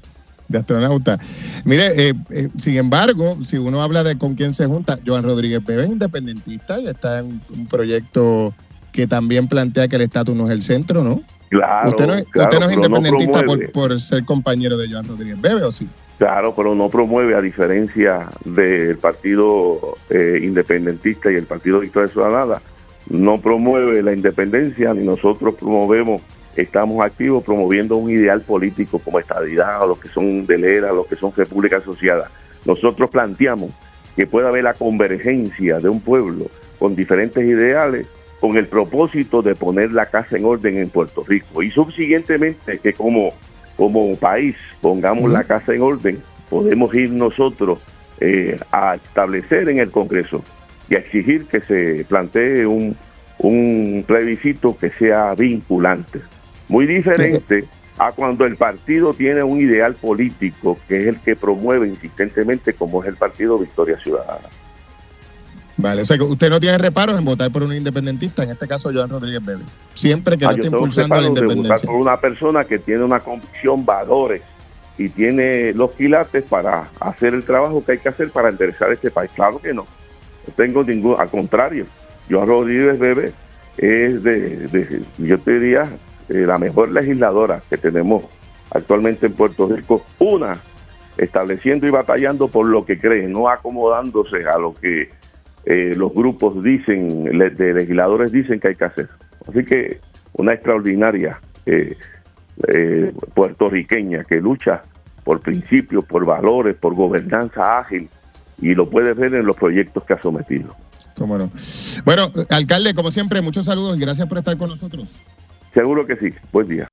de astronauta. Mire, sin embargo, si uno habla de con quién se junta, Joan Rodríguez Pérez es independentista y está en un proyecto que también plantea que el estatus no es el centro, ¿no? Claro. Usted no, es independentista por, ser compañero de Joan Rodríguez Bebe, ¿o sí? Claro, pero no promueve, a diferencia del Partido eh, Independentista y el Partido Victoria Ciudadana, no promueve la independencia, ni nosotros promovemos, estamos activos promoviendo un ideal político como estadidad, o los que son delera, los que son república asociada. Nosotros planteamos que pueda haber la convergencia de un pueblo con diferentes ideales con el propósito de poner la casa en orden en Puerto Rico y subsiguientemente que como, como país pongamos la casa en orden, podemos ir nosotros eh, a establecer en el Congreso y a exigir que se plantee un, un plebiscito que sea vinculante. Muy diferente a cuando el partido tiene un ideal político que es el que promueve insistentemente como es el partido Victoria Ciudadana. Vale, o sea que usted no tiene reparos en votar por un independentista, en este caso Joan Rodríguez Bebe, siempre que ah, no esté impulsando la independencia. votar por una persona que tiene una convicción, valores y tiene los quilates para hacer el trabajo que hay que hacer para enderezar este país. Claro que no, no tengo ningún, al contrario, Joan Rodríguez Bebe es de, yo te diría, eh, la mejor legisladora que tenemos actualmente en Puerto Rico. Una, estableciendo y batallando por lo que cree, no acomodándose a lo que eh, los grupos dicen, de legisladores dicen que hay que hacer. Así que una extraordinaria eh, eh, puertorriqueña que lucha por principios, por valores, por gobernanza ágil y lo puedes ver en los proyectos que ha sometido. Cómo no. Bueno, alcalde, como siempre, muchos saludos y gracias por estar con nosotros. Seguro que sí. Buen día.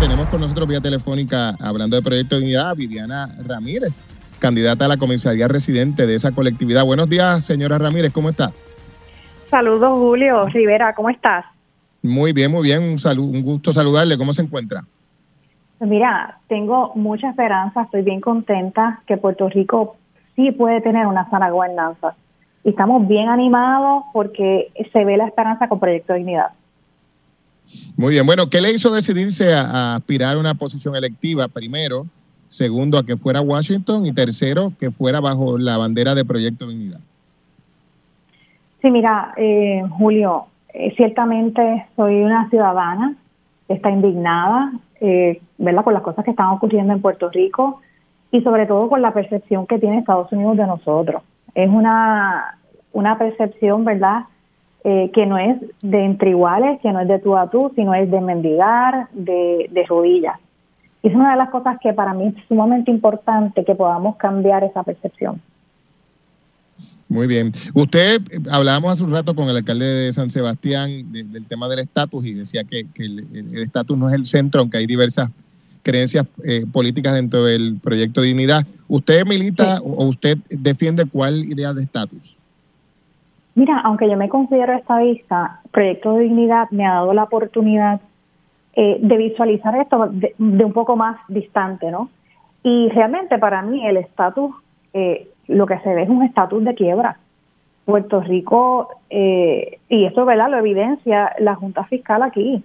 Tenemos con nosotros vía telefónica, hablando de Proyecto de Unidad, Viviana Ramírez candidata a la comisaría residente de esa colectividad. Buenos días, señora Ramírez, ¿cómo está? Saludos, Julio Rivera, ¿cómo estás? Muy bien, muy bien, un, saludo, un gusto saludarle, ¿cómo se encuentra? Pues mira, tengo mucha esperanza, estoy bien contenta que Puerto Rico sí puede tener una sana gobernanza. Y estamos bien animados porque se ve la esperanza con Proyecto de Dignidad. Muy bien, bueno, ¿qué le hizo decidirse a aspirar a una posición electiva primero? Segundo a que fuera Washington y tercero que fuera bajo la bandera de Proyecto de Unidad. Sí, mira, eh, Julio, eh, ciertamente soy una ciudadana que está indignada, eh, ¿verdad?, con las cosas que están ocurriendo en Puerto Rico y sobre todo con la percepción que tiene Estados Unidos de nosotros. Es una, una percepción, ¿verdad?, que no es de entre iguales, que no es de tú a tú, sino es de mendigar, de rodillas es una de las cosas que para mí es sumamente importante que podamos cambiar esa percepción. Muy bien. Usted, hablábamos hace un rato con el alcalde de San Sebastián del tema del estatus y decía que, el estatus no es el centro, aunque hay diversas creencias eh, políticas dentro del proyecto de Dignidad. ¿Usted milita o usted defiende cuál idea de estatus? Mira, aunque yo me considero estadista, Proyecto de Dignidad me ha dado la oportunidad eh, de visualizar esto de, un poco más distante, ¿no? Y realmente para mí el estatus, eh, lo que se ve es un estatus de quiebra. Puerto Rico, eh, y esto ¿verdad? lo evidencia la Junta Fiscal aquí.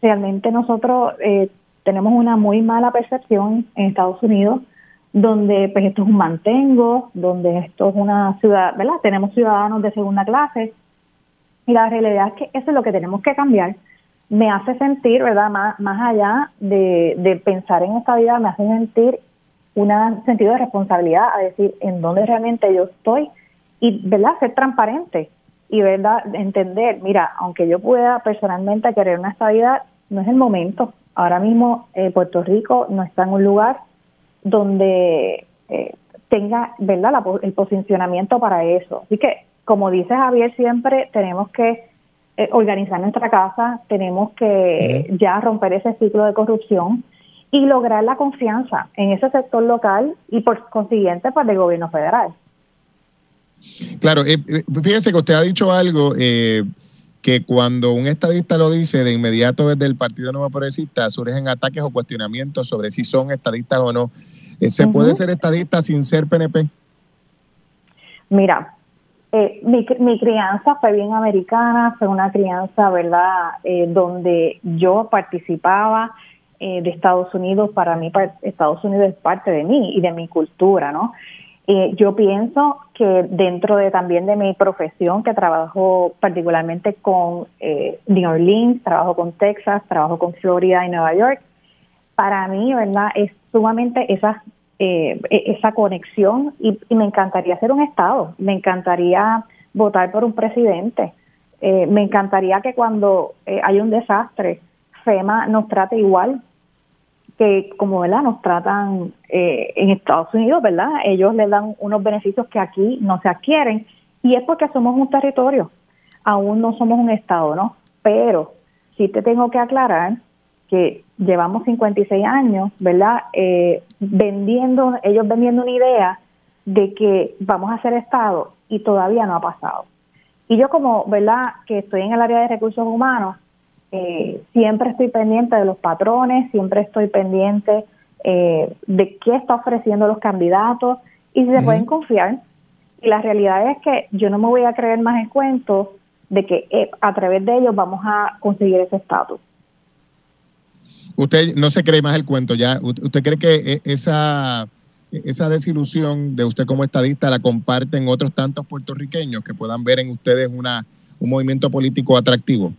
Realmente nosotros eh, tenemos una muy mala percepción en Estados Unidos, donde pues esto es un mantengo, donde esto es una ciudad, ¿verdad? Tenemos ciudadanos de segunda clase. Y la realidad es que eso es lo que tenemos que cambiar. Me hace sentir, ¿verdad? Más, más allá de, de pensar en esta vida, me hace sentir un sentido de responsabilidad a decir en dónde realmente yo estoy y, ¿verdad?, ser transparente y, ¿verdad?, entender, mira, aunque yo pueda personalmente querer una estabilidad, no es el momento. Ahora mismo eh, Puerto Rico no está en un lugar donde eh, tenga, ¿verdad?, el posicionamiento para eso. Así que, como dice Javier, siempre tenemos que eh, organizar nuestra casa, tenemos que ya romper ese ciclo de corrupción y lograr la confianza en ese sector local y por consiguiente pues del gobierno federal. Claro, eh, eh, fíjese que usted ha dicho algo eh, que cuando un estadista lo dice, de inmediato desde el Partido Nuevo Progresista surgen ataques o cuestionamientos sobre si son estadistas o no. ¿Se puede ser estadista sin ser PNP? Mira, mi, mi, crianza fue bien americana, fue una crianza, ¿verdad?, donde yo participaba de Estados Unidos, para mí Estados Unidos es parte de mí y de mi cultura, ¿no? Eh, yo pienso que dentro de también de mi profesión, que trabajo particularmente con eh, New Orleans, trabajo con Texas, trabajo con Florida y Nueva York, para mí, ¿verdad? Es sumamente esa, eh, e, esa conexión y, me encantaría ser un Estado, me encantaría votar por un presidente, eh, me encantaría que cuando hay un desastre, FEMA nos trate igual que como verdad nos tratan eh, en Estados Unidos, ¿verdad? Ellos le dan unos beneficios que aquí no se adquieren y es porque somos un territorio, aún no somos un estado, ¿no? Pero sí te tengo que aclarar que llevamos 56 años, ¿verdad? Eh, vendiendo, ellos vendiendo una idea de que vamos a ser estado y todavía no ha pasado. Y yo como, ¿verdad? Que estoy en el área de recursos humanos, eh, siempre estoy pendiente de los patrones, siempre estoy pendiente eh, de qué está ofreciendo los candidatos y si se pueden confiar. Y la realidad es que yo no me voy a creer más el cuento de que eh, a través de ellos vamos a conseguir ese estatus. Usted no se cree más el cuento ya. ¿Usted cree que esa, esa desilusión de usted como estadista la comparten otros tantos puertorriqueños que puedan ver en ustedes una, un movimiento político atractivo?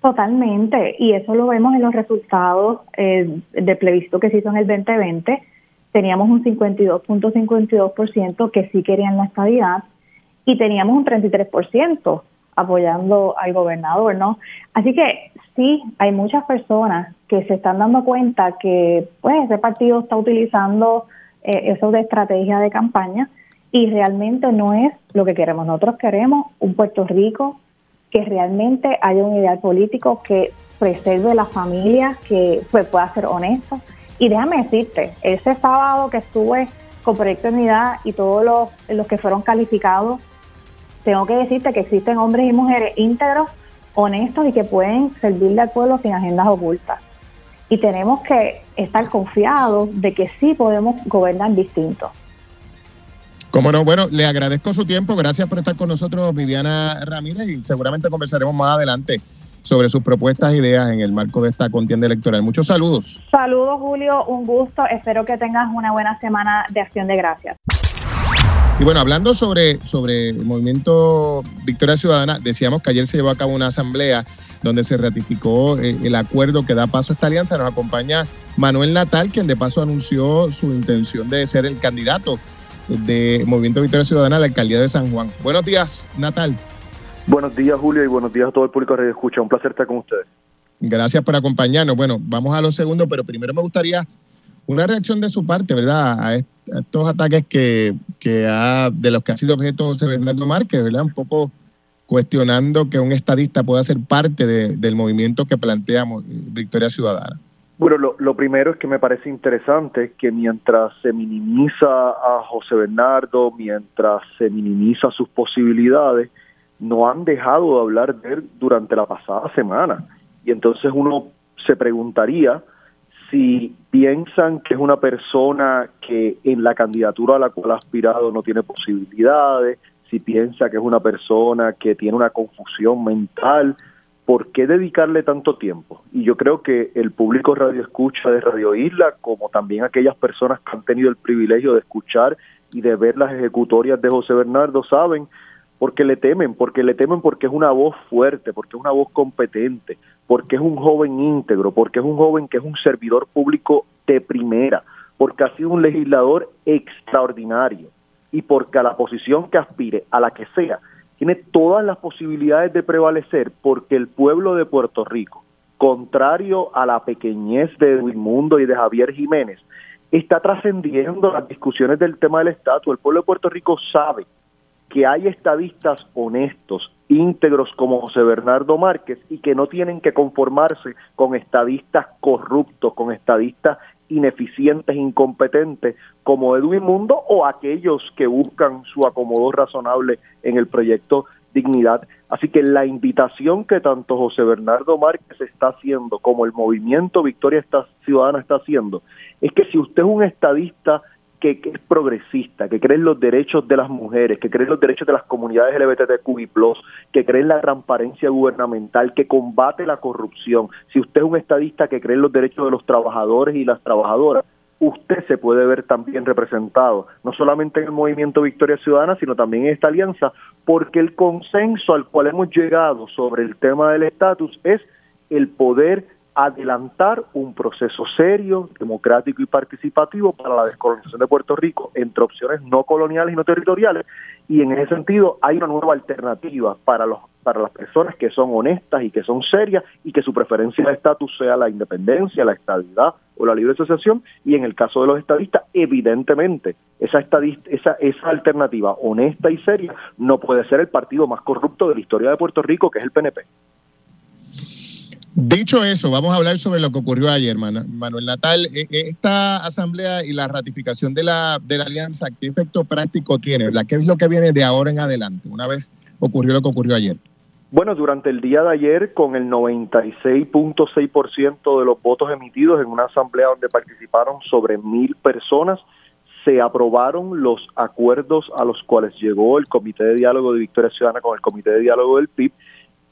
Totalmente, y eso lo vemos en los resultados eh, del plebiscito que se hizo en el 2020. Teníamos un 52.52% que sí querían la estabilidad y teníamos un 33% apoyando al gobernador, ¿no? Así que sí, hay muchas personas que se están dando cuenta que pues ese partido está utilizando eh, eso de estrategia de campaña y realmente no es lo que queremos. Nosotros queremos un Puerto Rico que realmente haya un ideal político que preserve la familia, que pues, pueda ser honesto. Y déjame decirte, ese sábado que estuve con Proyecto Unidad y todos los que fueron calificados, tengo que decirte que existen hombres y mujeres íntegros, honestos y que pueden servirle al pueblo sin agendas ocultas. Y tenemos que estar confiados de que sí podemos gobernar distintos. Como no, bueno, le agradezco su tiempo. Gracias por estar con nosotros, Viviana Ramírez, y seguramente conversaremos más adelante sobre sus propuestas e ideas en el marco de esta contienda electoral. Muchos saludos. Saludos, Julio. Un gusto. Espero que tengas una buena semana de acción de gracias. Y bueno, hablando sobre, sobre el movimiento Victoria Ciudadana, decíamos que ayer se llevó a cabo una asamblea donde se ratificó eh, el acuerdo que da paso a esta alianza. Nos acompaña Manuel Natal, quien de paso anunció su intención de ser el candidato de Movimiento Victoria Ciudadana a la alcaldía de San Juan. Buenos días, Natal. Buenos días, Julio, y buenos días a todo el público que escucha. Un placer estar con ustedes. Gracias por acompañarnos. Bueno, vamos a lo segundo, pero primero me gustaría una reacción de su parte, ¿verdad? A, estos ataques que, que ha, de los que ha sido objeto José Bernardo Márquez, ¿verdad? Un poco cuestionando que un estadista pueda ser parte del movimiento que planteamos Victoria Ciudadana. Bueno, lo, lo, primero es que me parece interesante que mientras se minimiza a José Bernardo, mientras se minimiza sus posibilidades, no han dejado de hablar de él durante la pasada semana. Y entonces uno se preguntaría si piensan que es una persona que en la candidatura a la cual ha aspirado no tiene posibilidades, si piensa que es una persona que tiene una confusión mental, ¿por qué dedicarle tanto tiempo? Y yo creo que el público radio escucha de Radio Isla, como también aquellas personas que han tenido el privilegio de escuchar y de ver las ejecutorias de José Bernardo, saben porque le temen, porque le temen porque es una voz fuerte, porque es una voz competente, porque es un joven íntegro, porque es un joven que es un servidor público de primera, porque ha sido un legislador extraordinario y porque a la posición que aspire, a la que sea, tiene todas las posibilidades de prevalecer porque el pueblo de Puerto Rico, contrario a la pequeñez de Edwin Mundo y de Javier Jiménez, está trascendiendo las discusiones del tema del estatus. El pueblo de Puerto Rico sabe que hay estadistas honestos, íntegros como José Bernardo Márquez y que no tienen que conformarse con estadistas corruptos, con estadistas ineficientes, incompetentes como Edwin Mundo o aquellos que buscan su acomodo razonable en el proyecto Dignidad. Así que la invitación que tanto José Bernardo Márquez está haciendo como el movimiento Victoria Ciudadana está haciendo es que si usted es un estadista que, es progresista, que cree en los derechos de las mujeres, que cree en los derechos de las comunidades LGBTQI+, que cree en la transparencia gubernamental, que combate la corrupción, si usted es un estadista que cree en los derechos de los trabajadores y las trabajadoras, usted se puede ver también representado, no solamente en el movimiento Victoria Ciudadana, sino también en esta alianza, porque el consenso al cual hemos llegado sobre el tema del estatus es el poder adelantar un proceso serio, democrático y participativo para la descolonización de Puerto Rico entre opciones no coloniales y no territoriales y en ese sentido hay una nueva alternativa para los para las personas que son honestas y que son serias y que su preferencia de estatus sea la independencia, la estabilidad o la libre asociación y en el caso de los estadistas evidentemente esa esa esa alternativa honesta y seria no puede ser el partido más corrupto de la historia de Puerto Rico que es el PNP. Dicho eso, vamos a hablar sobre lo que ocurrió ayer, Manuel Natal. E, e, esta asamblea y la ratificación de la, de la alianza, ¿qué efecto práctico tiene? ¿Qué es lo que viene de ahora en adelante, una vez ocurrió lo que ocurrió ayer? Bueno, durante el día de ayer, con el 96.6% de los votos emitidos en una asamblea donde participaron sobre mil personas, se aprobaron los acuerdos a los cuales llegó el Comité de Diálogo de Victoria Ciudadana con el Comité de Diálogo del PIB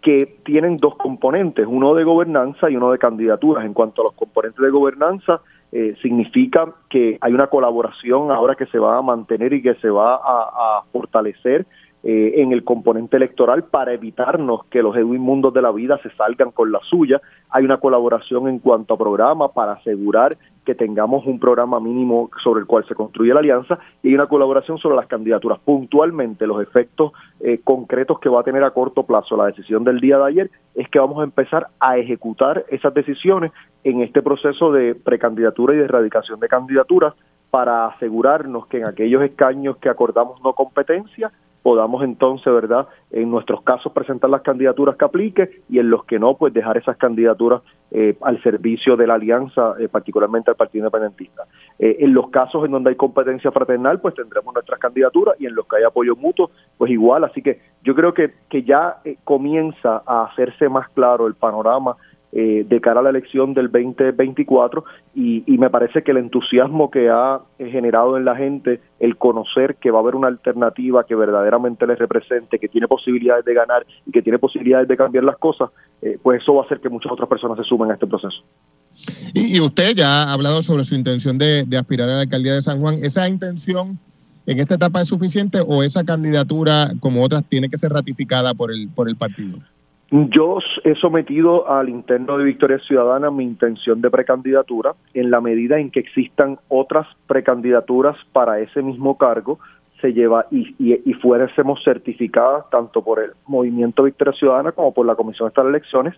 que tienen dos componentes, uno de gobernanza y uno de candidaturas. En cuanto a los componentes de gobernanza, eh, significa que hay una colaboración ahora que se va a mantener y que se va a, fortalecer eh, en el componente electoral para evitarnos que los Edwin Mundos de la vida se salgan con la suya. Hay una colaboración en cuanto a programa para asegurar que tengamos un programa mínimo sobre el cual se construye la alianza y hay una colaboración sobre las candidaturas. Puntualmente, los efectos eh, concretos que va a tener a corto plazo la decisión del día de ayer es que vamos a empezar a ejecutar esas decisiones en este proceso de precandidatura y de erradicación de candidaturas para asegurarnos que en aquellos escaños que acordamos no competencia podamos entonces, ¿verdad?, en nuestros casos presentar las candidaturas que aplique y en los que no, pues dejar esas candidaturas eh, al servicio de la alianza, eh, particularmente al Partido Independentista. Eh, en los casos en donde hay competencia fraternal, pues tendremos nuestras candidaturas y en los que hay apoyo mutuo, pues igual. Así que yo creo que, que ya comienza a hacerse más claro el panorama eh, de cara a la elección del 2024 y, y, me parece que el entusiasmo que ha generado en la gente el conocer que va a haber una alternativa que verdaderamente les represente, que tiene posibilidades de ganar y que tiene posibilidades de cambiar las cosas, eh, pues eso va a hacer que muchas otras personas se sumen a este proceso. Y, usted ya ha hablado sobre su intención de, de aspirar a la alcaldía de San Juan. ¿Esa intención en esta etapa es suficiente o esa candidatura, como otras, tiene que ser ratificada por el, por el partido? Yo he sometido al interno de Victoria Ciudadana mi intención de precandidatura en la medida en que existan otras precandidaturas para ese mismo cargo. Se lleva y, y, fuésemos certificadas tanto por el Movimiento Victoria Ciudadana como por la Comisión de Elecciones,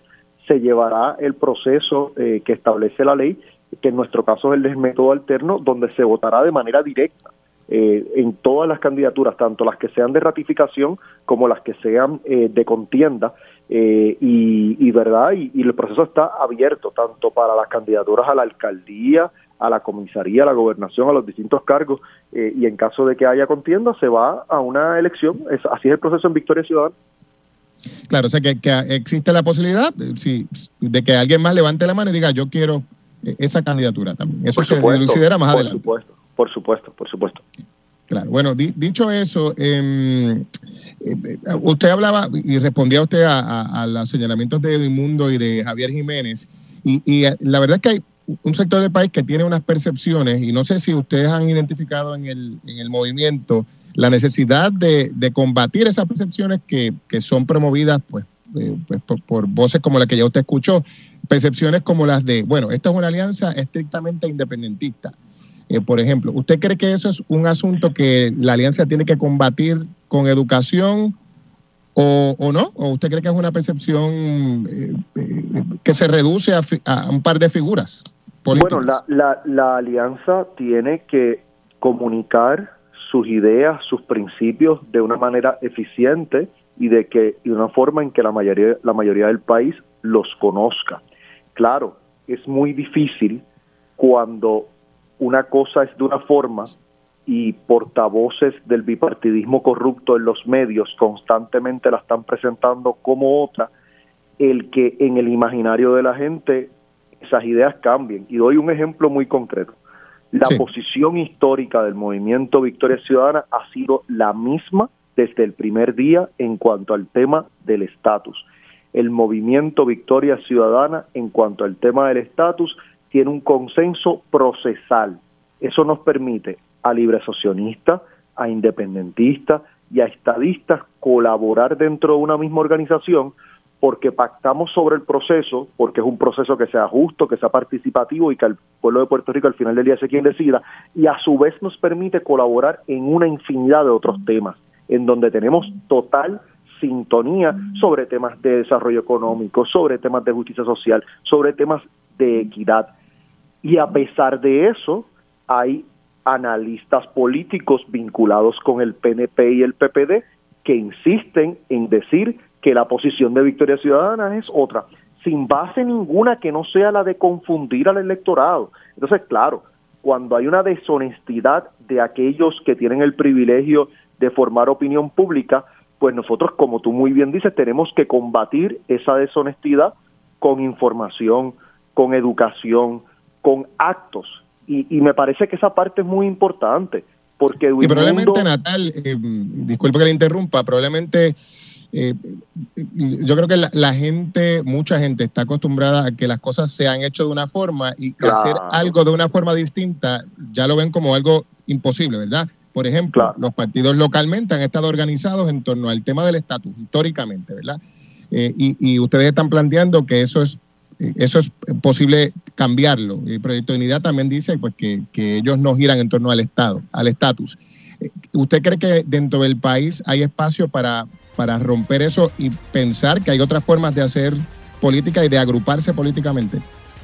se llevará el proceso eh, que establece la ley, que en nuestro caso es el método alterno, donde se votará de manera directa eh, en todas las candidaturas, tanto las que sean de ratificación como las que sean eh, de contienda, Eh, y, verdad y, el proceso está abierto tanto para las candidaturas a la alcaldía a la comisaría a la gobernación a los distintos cargos eh, y en caso de que haya contienda se va a una elección. Es, así es el proceso en Victoria Ciudadana. Claro o sea que, existe la posibilidad si, de que alguien más levante la mano y diga yo quiero esa candidatura también eso se considera más adelante. por supuesto por supuesto por supuesto Claro, bueno, dicho eso, em, eh, usted hablaba y respondía usted a, los señalamientos de Edmundo y de Javier Jiménez, y, eh, la verdad es que hay un sector del país que tiene unas percepciones, y no sé si ustedes han identificado en el, en el movimiento la necesidad de, combatir esas percepciones que, son promovidas pues, eh, pues por, por, voces como la que ya usted escuchó, percepciones como las de, bueno, esta es una alianza estrictamente independentista eh, por ejemplo, ¿usted cree que eso es un asunto que la alianza tiene que combatir con educación o, no? ¿O usted cree que es una percepción eh, eh, que se reduce a, un par de figuras? Bueno, la, la, la alianza tiene que comunicar sus ideas, sus principios de una manera eficiente y de que de una forma en que la mayoría la mayoría del país los conozca. Claro, es muy difícil cuando una cosa es de una forma y portavoces del bipartidismo corrupto en los medios constantemente la están presentando como otra, el que en el imaginario de la gente esas ideas cambien. Y doy un ejemplo muy concreto. La posición histórica del movimiento Victoria Ciudadana ha sido la misma desde el primer día en cuanto al tema del estatus. El movimiento Victoria Ciudadana en cuanto al tema del estatus tiene un consenso procesal. Eso nos permite a libre socionistas, a independentistas y a estadistas colaborar dentro de una misma organización porque pactamos sobre el proceso, porque es un proceso que sea justo, que sea participativo y que el pueblo de Puerto Rico al final del día sea quien decida, y a su vez nos permite colaborar en una infinidad de otros temas, en donde tenemos total sintonía sobre temas de desarrollo económico, sobre temas de justicia social, sobre temas de equidad. Y a pesar de eso, hay analistas políticos vinculados con el PNP y el PPD que insisten en decir que la posición de Victoria Ciudadana es otra, sin base ninguna que no sea la de confundir al electorado. Entonces, claro, cuando hay una deshonestidad de aquellos que tienen el privilegio de formar opinión pública, pues nosotros, como tú muy bien dices, tenemos que combatir esa deshonestidad con información, con educación, con actos. Y, me parece que esa parte es muy importante. Porque y probablemente, Natal, eh, disculpe que le interrumpa, probablemente eh, yo creo que la, gente, mucha gente está acostumbrada a que las cosas se han hecho de una forma y hacer algo de una forma distinta ya lo ven como algo imposible, ¿verdad? Por ejemplo, los partidos localmente han estado organizados en torno al tema del estatus, históricamente, ¿verdad? Eh, y, y, ustedes están planteando que eso es eso es posible cambiarlo. El proyecto de unidad también dice pues, que, ellos no giran en torno al Estado, al estatus. ¿Usted cree que dentro del país hay espacio para, para romper eso y pensar que hay otras formas de hacer política y de agruparse políticamente?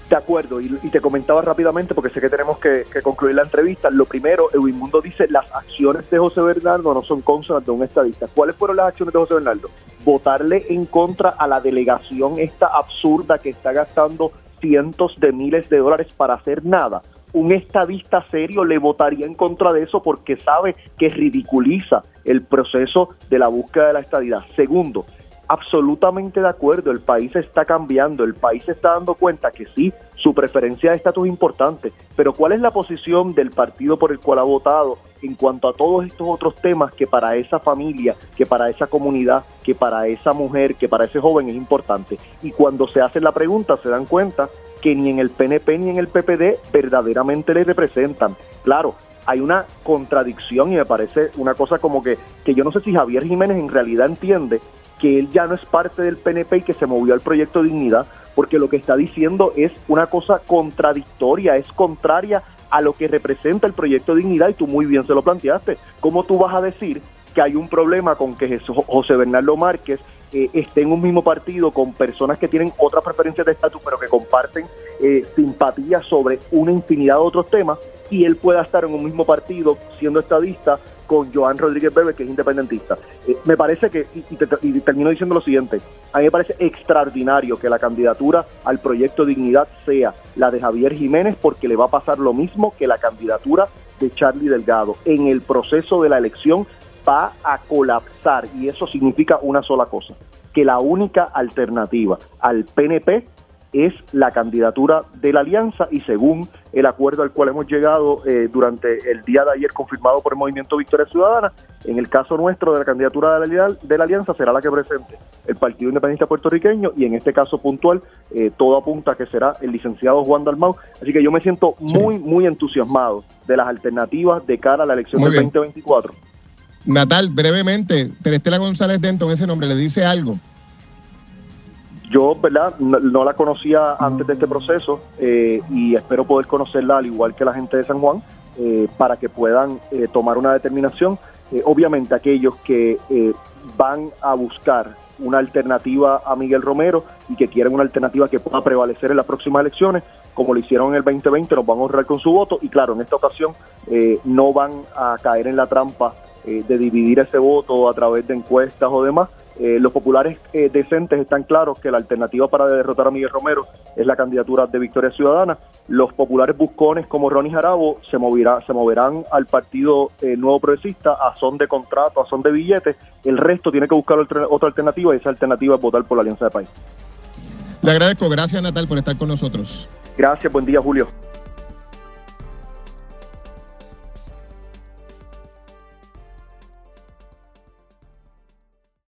De acuerdo, y, te comentaba rápidamente porque sé que tenemos que, concluir la entrevista. Lo primero, Edwin Mundo dice, las acciones de José Bernardo no son consonas de un estadista. ¿Cuáles fueron las acciones de José Bernardo? Votarle en contra a la delegación esta absurda que está gastando cientos de miles de dólares para hacer nada. Un estadista serio le votaría en contra de eso porque sabe que ridiculiza el proceso de la búsqueda de la estadidad. Segundo, absolutamente de acuerdo, el país está cambiando, el país se está dando cuenta que sí, su preferencia de estatus es importante, pero ¿cuál es la posición del partido por el cual ha votado en cuanto a todos estos otros temas que para esa familia, que para esa comunidad, que para esa mujer, que para ese joven es importante? Y cuando se hace la pregunta se dan cuenta que ni en el PNP ni en el PPD verdaderamente le representan. Claro, hay una contradicción y me parece una cosa como que, que yo no sé si Javier Jiménez en realidad entiende que él ya no es parte del PNP y que se movió al proyecto Dignidad, porque lo que está diciendo es una cosa contradictoria, es contraria a lo que representa el proyecto Dignidad y tú muy bien se lo planteaste. ¿Cómo tú vas a decir que hay un problema con que José Bernardo Márquez eh, esté en un mismo partido con personas que tienen otras preferencias de estatus, pero que comparten eh, simpatía sobre una infinidad de otros temas, y él pueda estar en un mismo partido siendo estadista con Joan Rodríguez Bebe, que es independentista. Eh, me parece que, y, termino diciendo lo siguiente, a mí me parece extraordinario que la candidatura al proyecto Dignidad sea la de Javier Jiménez, porque le va a pasar lo mismo que la candidatura de Charlie Delgado. En el proceso de la elección va a colapsar y eso significa una sola cosa, que la única alternativa al PNP es la candidatura de la alianza y según el acuerdo al cual hemos llegado eh, durante el día de ayer confirmado por el Movimiento Victoria Ciudadana, en el caso nuestro de la candidatura de la, de la alianza será la que presente el Partido Independiente Puertorriqueño y en este caso puntual eh, todo apunta a que será el licenciado Juan Dalmau. Así que yo me siento muy, muy entusiasmado de las alternativas de cara a la elección del 2024. Natal, brevemente, Terestela González Denton, ese nombre, ¿le dice algo? Yo, ¿verdad? No, la conocía antes de este proceso eh, y espero poder conocerla al igual que la gente de San Juan eh, para que puedan eh, tomar una determinación. obviamente aquellos que van a buscar una alternativa a Miguel Romero y que quieren una alternativa que pueda prevalecer en las próximas elecciones, como lo hicieron en el 2020, nos van a honrar con su voto y claro, en esta ocasión no van a caer en la trampa de dividir ese voto a través de encuestas o demás, eh, los populares eh, decentes están claros que la alternativa para derrotar a Miguel Romero es la candidatura de Victoria Ciudadana. Los populares buscones como Ronnie Jarabo se, moverá, se moverán al Partido eh, Nuevo Progresista a son de contrato, a son de billetes. El resto tiene que buscar otra alternativa y esa alternativa es votar por la Alianza de País. Le agradezco. Gracias, Natal, por estar con nosotros. Gracias. Buen día, Julio.